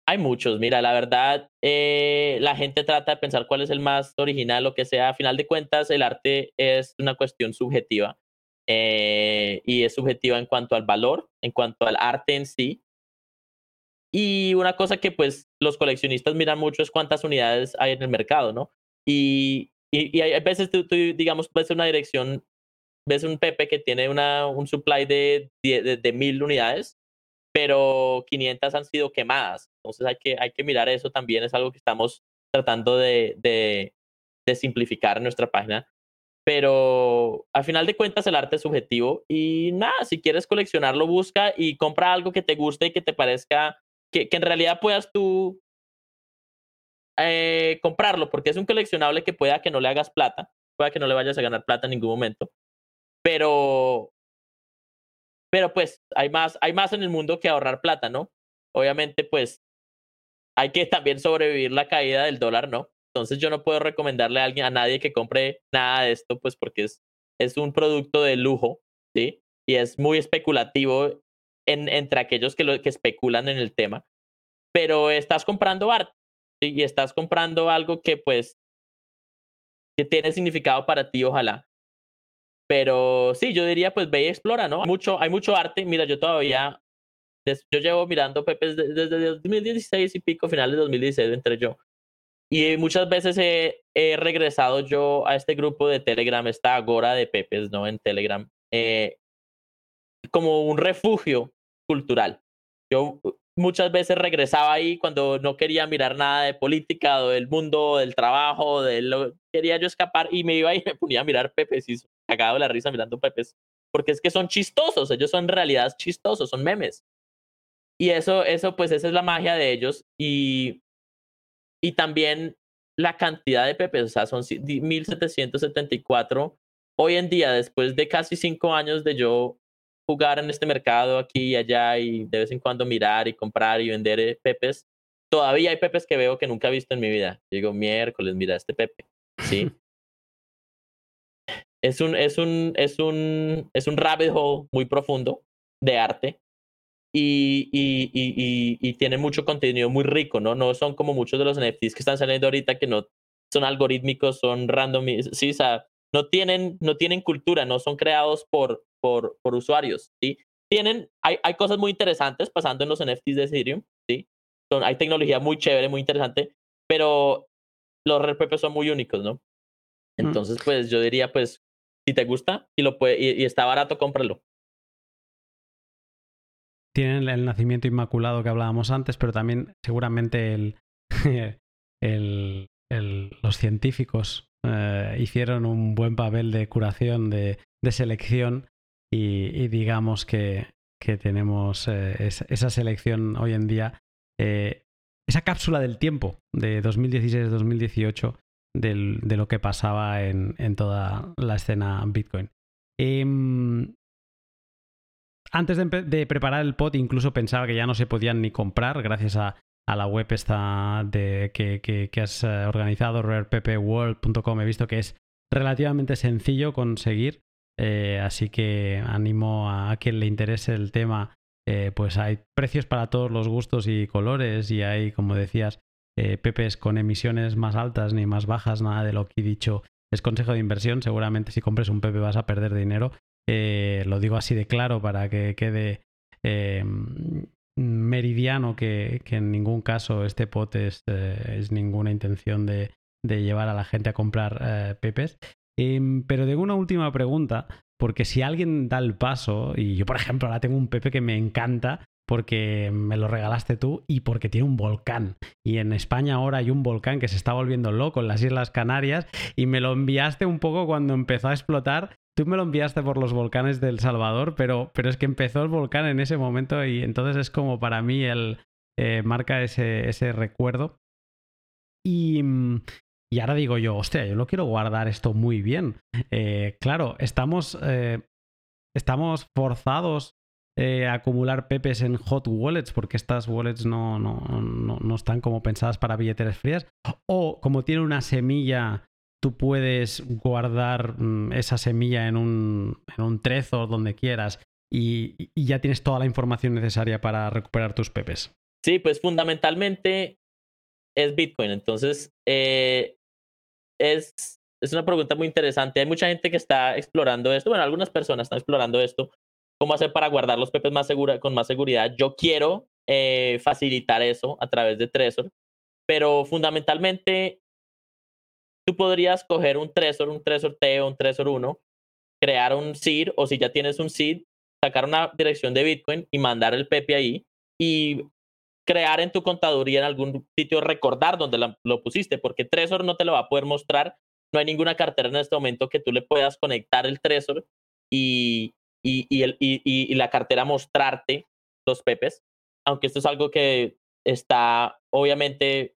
hay muchos, mira, la verdad, eh, la gente trata de pensar cuál es el más original, lo que sea. A final de cuentas, el arte es una cuestión subjetiva eh, y es subjetiva en cuanto al valor, en cuanto al arte en sí. Y una cosa que pues los coleccionistas miran mucho es cuántas unidades hay en el mercado, ¿no? Y, y, hay veces tú, digamos, ves una dirección, ves un Pepe que tiene una, un supply de, de, de mil unidades pero 500 han sido quemadas. Entonces hay que, hay que mirar eso también, es algo que estamos tratando de, de, de simplificar en nuestra página. Pero al final de cuentas el arte es subjetivo y nada, si quieres coleccionarlo, busca y compra algo que te guste y que te parezca, que, que en realidad puedas tú eh, comprarlo, porque es un coleccionable que pueda que no le hagas plata, pueda que no le vayas a ganar plata en ningún momento, pero pero pues hay más, hay más en el mundo que ahorrar plata, ¿no? Obviamente, pues hay que también sobrevivir la caída del dólar, ¿no? Entonces yo no puedo recomendarle a alguien, a nadie que compre nada de esto, pues porque es, es un producto de lujo, ¿sí? Y es muy especulativo en, entre aquellos que, lo, que especulan en el tema. Pero estás comprando arte. Y estás comprando algo que pues que tiene significado para ti, ojalá. Pero sí, yo diría, pues ve y explora, ¿no? Hay mucho, hay mucho arte. Mira, yo todavía, yo llevo mirando Pepe desde, 2016 y pico, finales de 2016 entre yo. Y muchas veces he, regresado yo a este grupo de Telegram, esta agora de Pepes, ¿no? En Telegram, eh, como un refugio cultural. Yo muchas veces regresaba ahí cuando no quería mirar nada de política o del mundo, del trabajo, de lo, quería yo escapar y me iba y me ponía a mirar Pepes y cagado la risa mirando Pepes, porque es que son chistosos, ellos son en realidad chistosos, son memes. Y eso, eso pues esa es la magia de ellos y, y también la cantidad de Pepes, o sea, son 1774. Hoy en día, después de casi cinco años de yo jugar en este mercado aquí y allá y de vez en cuando mirar y comprar y vender eh, pepes, todavía hay pepes que veo que nunca he visto en mi vida. Digo, miércoles, mira este pepe. Sí. es un, es un, es un, es un rabbit hole muy profundo de arte y, y, y, y, tiene mucho contenido muy rico, ¿no? No son como muchos de los NFTs que están saliendo ahorita que no son algorítmicos, son random, sí, o sea, no tienen, no tienen cultura, no son creados por, por, por usuarios, ¿sí? Tienen, hay, hay cosas muy interesantes pasando en los NFTs de Ethereum, ¿sí? Son, hay tecnología muy chévere, muy interesante, pero los RPP son muy únicos, ¿no? Mm. Entonces, pues yo diría, pues, si te gusta y, lo puede, y, está barato, cómpralo. Tienen el nacimiento inmaculado que hablábamos antes, pero también seguramente los científicos eh, hicieron un buen papel de curación, de, selección y, digamos que, que tenemos eh, esa selección hoy en día, eh, esa cápsula del tiempo de 2016-2018 de lo que pasaba en, toda la escena Bitcoin. Em, antes de, preparar el pod incluso pensaba que ya no se podían ni comprar gracias a, la web esta de, que, has eh, organizado, rareppworld.com. He visto que es relativamente sencillo conseguir, eh, así que animo a, quien le interese el tema. Eh, pues hay precios para todos los gustos y colores y hay, como decías, pepes con emisiones más altas ni más bajas, nada de lo que he dicho es consejo de inversión. Seguramente si compres un pepe vas a perder dinero. Lo digo así de claro para que quede meridiano que, en ningún caso este pot es, eh, ninguna intención de, llevar a la gente a comprar eh, pepes. Em, pero tengo una última pregunta, porque si alguien da el paso, y yo por ejemplo ahora tengo un pepe que me encanta, porque me lo regalaste tú y porque tiene un volcán. Y en España ahora hay un volcán que se está volviendo loco en las Islas Canarias y me lo enviaste un poco cuando empezó a explotar Tú me lo enviaste por los volcanes del Salvador, pero, pero es que empezó el volcán en ese momento y entonces es como para mí el eh, marca ese, ese recuerdo. Y, mm, y, ahora digo yo, hostia, yo lo quiero guardar esto muy bien. Eh, claro, estamos, eh, estamos forzados a acumular pepes en hot wallets porque estas wallets no, no, no, no están como pensadas para billeteras frías. O como tiene una semilla tú puedes guardar mm, esa semilla en un, en un trezo donde quieras y, ya tienes toda la información necesaria para recuperar tus pepes. Sí, pues fundamentalmente es Bitcoin. Entonces, eh, es, es una pregunta muy interesante. Hay mucha gente que está explorando esto. Bueno, algunas personas están explorando esto. ¿Cómo hacer para guardar los pepes más segura, con más seguridad? Yo quiero eh, facilitar eso a través de Trezor, pero fundamentalmente tú podrías coger un Trezor, un Trezor T o un Trezor 1, crear un seed o si ya tienes un seed, sacar una dirección de Bitcoin y mandar el Pepe ahí y crear en tu contaduría en algún sitio recordar dónde lo pusiste, porque Trezor no te lo va a poder mostrar. No hay ninguna cartera en este momento que tú le puedas conectar el Trezor y, y, y, el, y, la cartera mostrarte los pepes, aunque esto es algo que está obviamente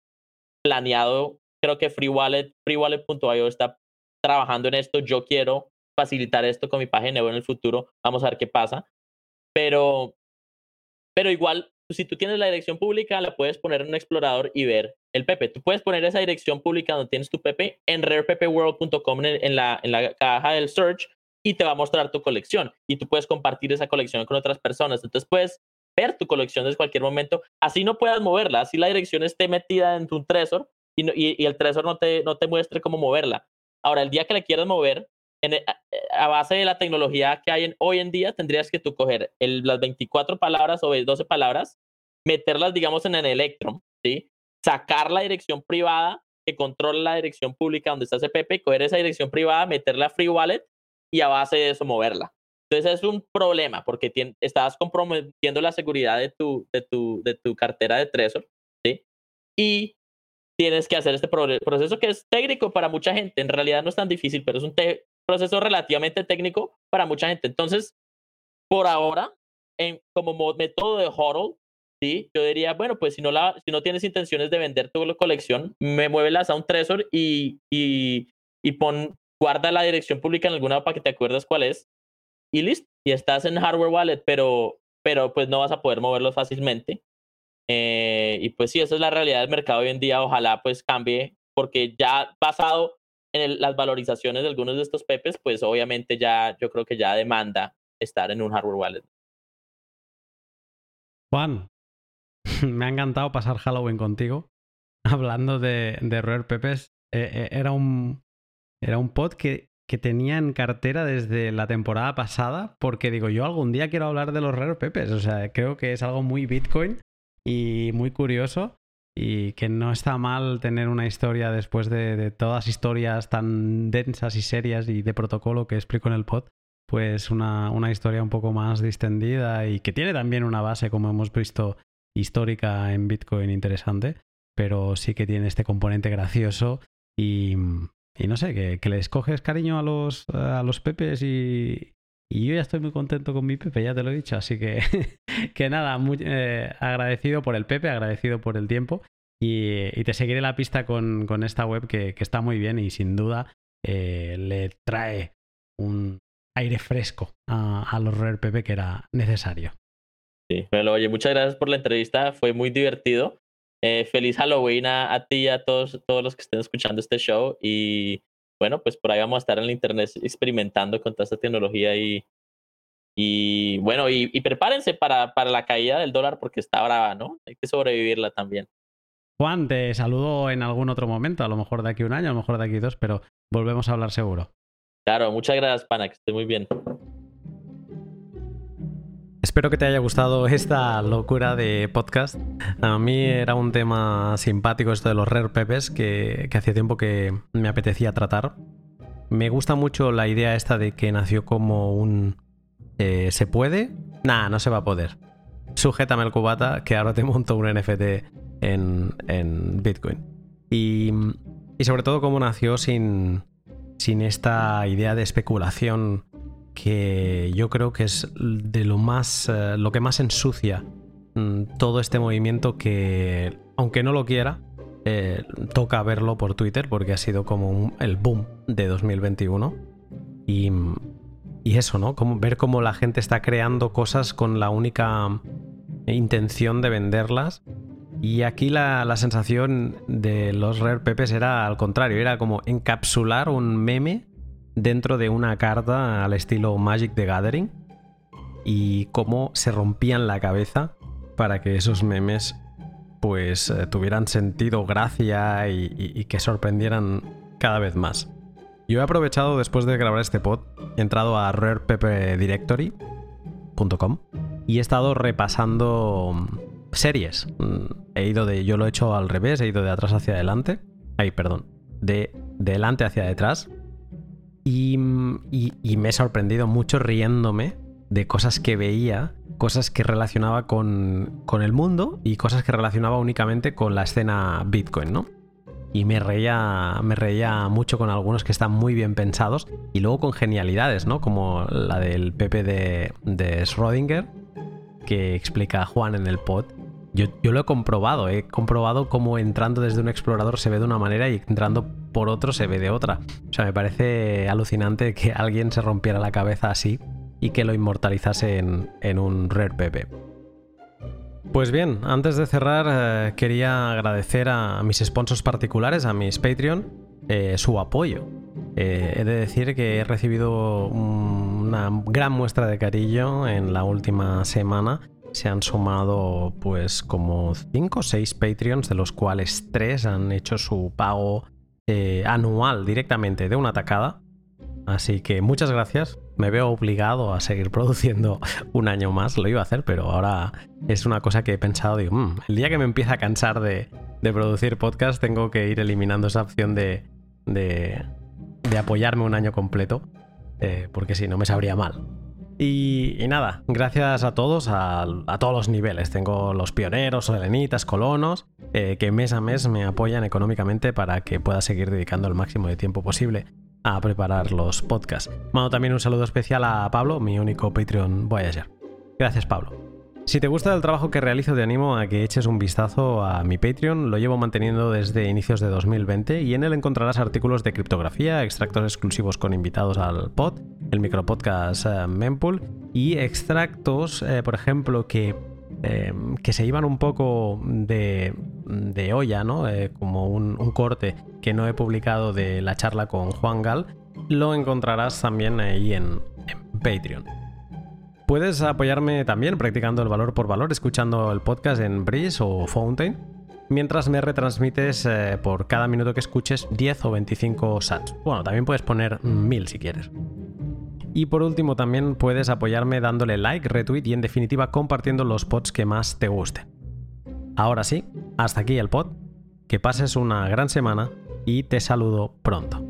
planeado creo que Free Wallet, FreeWallet.io está trabajando en esto. Yo quiero facilitar esto con mi página web en el futuro. Vamos a ver qué pasa. Pero, pero igual, si tú tienes la dirección pública, la puedes poner en un explorador y ver el Pepe. Tú puedes poner esa dirección pública donde tienes tu Pepe en rarepepeworld.com en, en, la, en la caja del search y te va a mostrar tu colección. Y tú puedes compartir esa colección con otras personas. Entonces puedes ver tu colección desde cualquier momento. Así no puedas moverla. Así la dirección esté metida en tu Trezor y, el Trezor no te, no te muestre cómo moverla. Ahora, el día que le quieras mover, e, a, base de la tecnología que hay en, hoy en día, tendrías que tú coger las 24 palabras o 12 palabras, meterlas, digamos, en el Electron, ¿sí? Sacar la dirección privada que controla la dirección pública donde está ese Pepe, coger esa dirección privada, meterla a Free Wallet y a base de eso moverla. Entonces es un problema porque estás comprometiendo la seguridad de tu, de tu, de tu cartera de Trezor, ¿sí? Y tienes que hacer este proceso que es técnico para mucha gente. En realidad no es tan difícil, pero es un proceso relativamente técnico para mucha gente. Entonces, por ahora, en, como método de HODL, ¿sí? yo diría, bueno, pues si no, la, si no tienes intenciones de vender tu colección, me muévelas a un Trezor y, y, y pon, guarda la dirección pública en alguna para que te acuerdas cuál es y listo. Y estás en hardware wallet, pero, pero pues no vas a poder moverlo fácilmente. Eh, y pues sí, esa es la realidad del mercado hoy en día. Ojalá pues cambie, porque ya basado en las valorizaciones de algunos de estos pepes, pues obviamente ya yo creo que ya demanda estar en un hardware wallet. Juan, me ha encantado pasar Halloween contigo, hablando de, de Rare Pepes. eh, eh, era un, era un pod que, que tenía en cartera desde la temporada pasada, porque digo, yo algún día quiero hablar de los Rare Pepes. O sea, creo que es algo muy Bitcoin y muy curioso. Y que no está mal tener una historia después de, todas historias tan densas y serias y de protocolo que explico en el pod. Pues una, una historia un poco más distendida y que tiene también una base, como hemos visto, histórica en Bitcoin interesante. Pero sí que tiene este componente gracioso y, y no sé, que, que, les coges cariño a los, a los pepes y, y, yo ya estoy muy contento con mi pepe, ya te lo he dicho. Así que, que nada, muy, eh, agradecido por el pepe, agradecido por el tiempo y, y te seguiré la pista con, con esta web que, que, está muy bien y sin duda eh, le trae un aire fresco a, a los Rare Pepe que era necesario. Sí, bueno, oye, muchas gracias por la entrevista, fue muy divertido. Eh, feliz Halloween a, ti y a todos, todos los que estén escuchando este show. Y bueno, pues por ahí vamos a estar en el internet experimentando con toda esta tecnología y, y bueno, y, y prepárense para, para, la caída del dólar porque está brava, ¿no? Hay que sobrevivirla también. Juan, te saludo en algún otro momento, a lo mejor de aquí un año, a lo mejor de aquí dos, pero volvemos a hablar seguro. Claro, muchas gracias, Pana, que esté muy bien. Espero que te haya gustado esta locura de podcast. A mí era un tema simpático esto de los Rare Pepes que, que hacía tiempo que me apetecía tratar. Me gusta mucho la idea esta de que nació como un... Eh, ¿Se puede? Nah, no se va a poder. Sujétame el cubata que ahora te monto un NFT en, en Bitcoin. Y, y, sobre todo cómo nació sin, sin esta idea de especulación que yo creo que es de lo más uh, lo que más ensucia mm, todo este movimiento que aunque no lo quiera eh, toca verlo por Twitter porque ha sido como el boom de 2021 y, y eso no como ver cómo la gente está creando cosas con la única intención de venderlas. Y aquí la, la sensación de los Rare Pepes era al contrario era como encapsular un meme dentro de una carta al estilo Magic the Gathering y cómo se rompían la cabeza para que esos memes pues eh, tuvieran sentido, gracia y, que sorprendieran cada vez más. Yo he aprovechado después de grabar este pod, he entrado a rarepepedirectory.com y he estado repasando mm, series. Mm, he ido de, yo lo he hecho al revés, he ido de atrás hacia adelante. Ay, perdón, de delante hacia detrás y, me he sorprendido mucho riéndome de cosas que veía, cosas que relacionaba con, el mundo y cosas que relacionaba únicamente con la escena Bitcoin, ¿no? Y me reía, me reía mucho con algunos que están muy bien pensados y luego con genialidades, ¿no? Como la del Pepe de, Schrödinger, que explica Juan en el pod, yo, lo he comprobado, he comprobado cómo entrando desde un explorador se ve de una manera y entrando por otro se ve de otra. O sea, me parece alucinante que alguien se rompiera la cabeza así y que lo inmortalizase en, en un Rare Pepe. Pues bien, antes de cerrar eh, quería agradecer a mis sponsors particulares, a mis Patreon, eh, su apoyo. Eh, he de decir que he recibido una gran muestra de cariño en la última semana se han sumado pues como 5 o 6 Patreons, de los cuales 3 han hecho su pago eh, anual directamente de una tacada. Así que muchas gracias. Me veo obligado a seguir produciendo un año más. Lo iba a hacer, pero ahora es una cosa que he pensado. Digo, mmm, el día que me empiece a cansar de, de, producir podcast, tengo que ir eliminando esa opción de, de, de apoyarme un año completo. Eh, porque si no me sabría mal. Y, y, nada, gracias a todos, a, todos los niveles. Tengo los pioneros, helenitas, colonos, eh, que mes a mes me apoyan económicamente para que pueda seguir dedicando el máximo de tiempo posible a preparar los podcasts. Mando también un saludo especial a Pablo, mi único Patreon Voyager. Gracias, Pablo. Si te gusta el trabajo que realizo, te animo a que eches un vistazo a mi Patreon. Lo llevo manteniendo desde inicios de 2020 y en él encontrarás artículos de criptografía, extractos exclusivos con invitados al pod, el micropodcast eh, Mempool y extractos, eh, por ejemplo, que, eh, que se iban un poco de, de olla, ¿no? Eh, como un, un, corte que no he publicado de la charla con Juan Gal, lo encontrarás también ahí en, en Patreon. Puedes apoyarme también practicando el valor por valor, escuchando el podcast en Breeze o Fountain. mientras me retransmites eh, por cada minuto que escuches 10 o 25 sats. Bueno, también puedes poner 1000 si quieres. Y por último también puedes apoyarme dándole like, retweet y en definitiva compartiendo los pods que más te gusten. Ahora sí, hasta aquí el pod. Que pases una gran semana y te saludo pronto.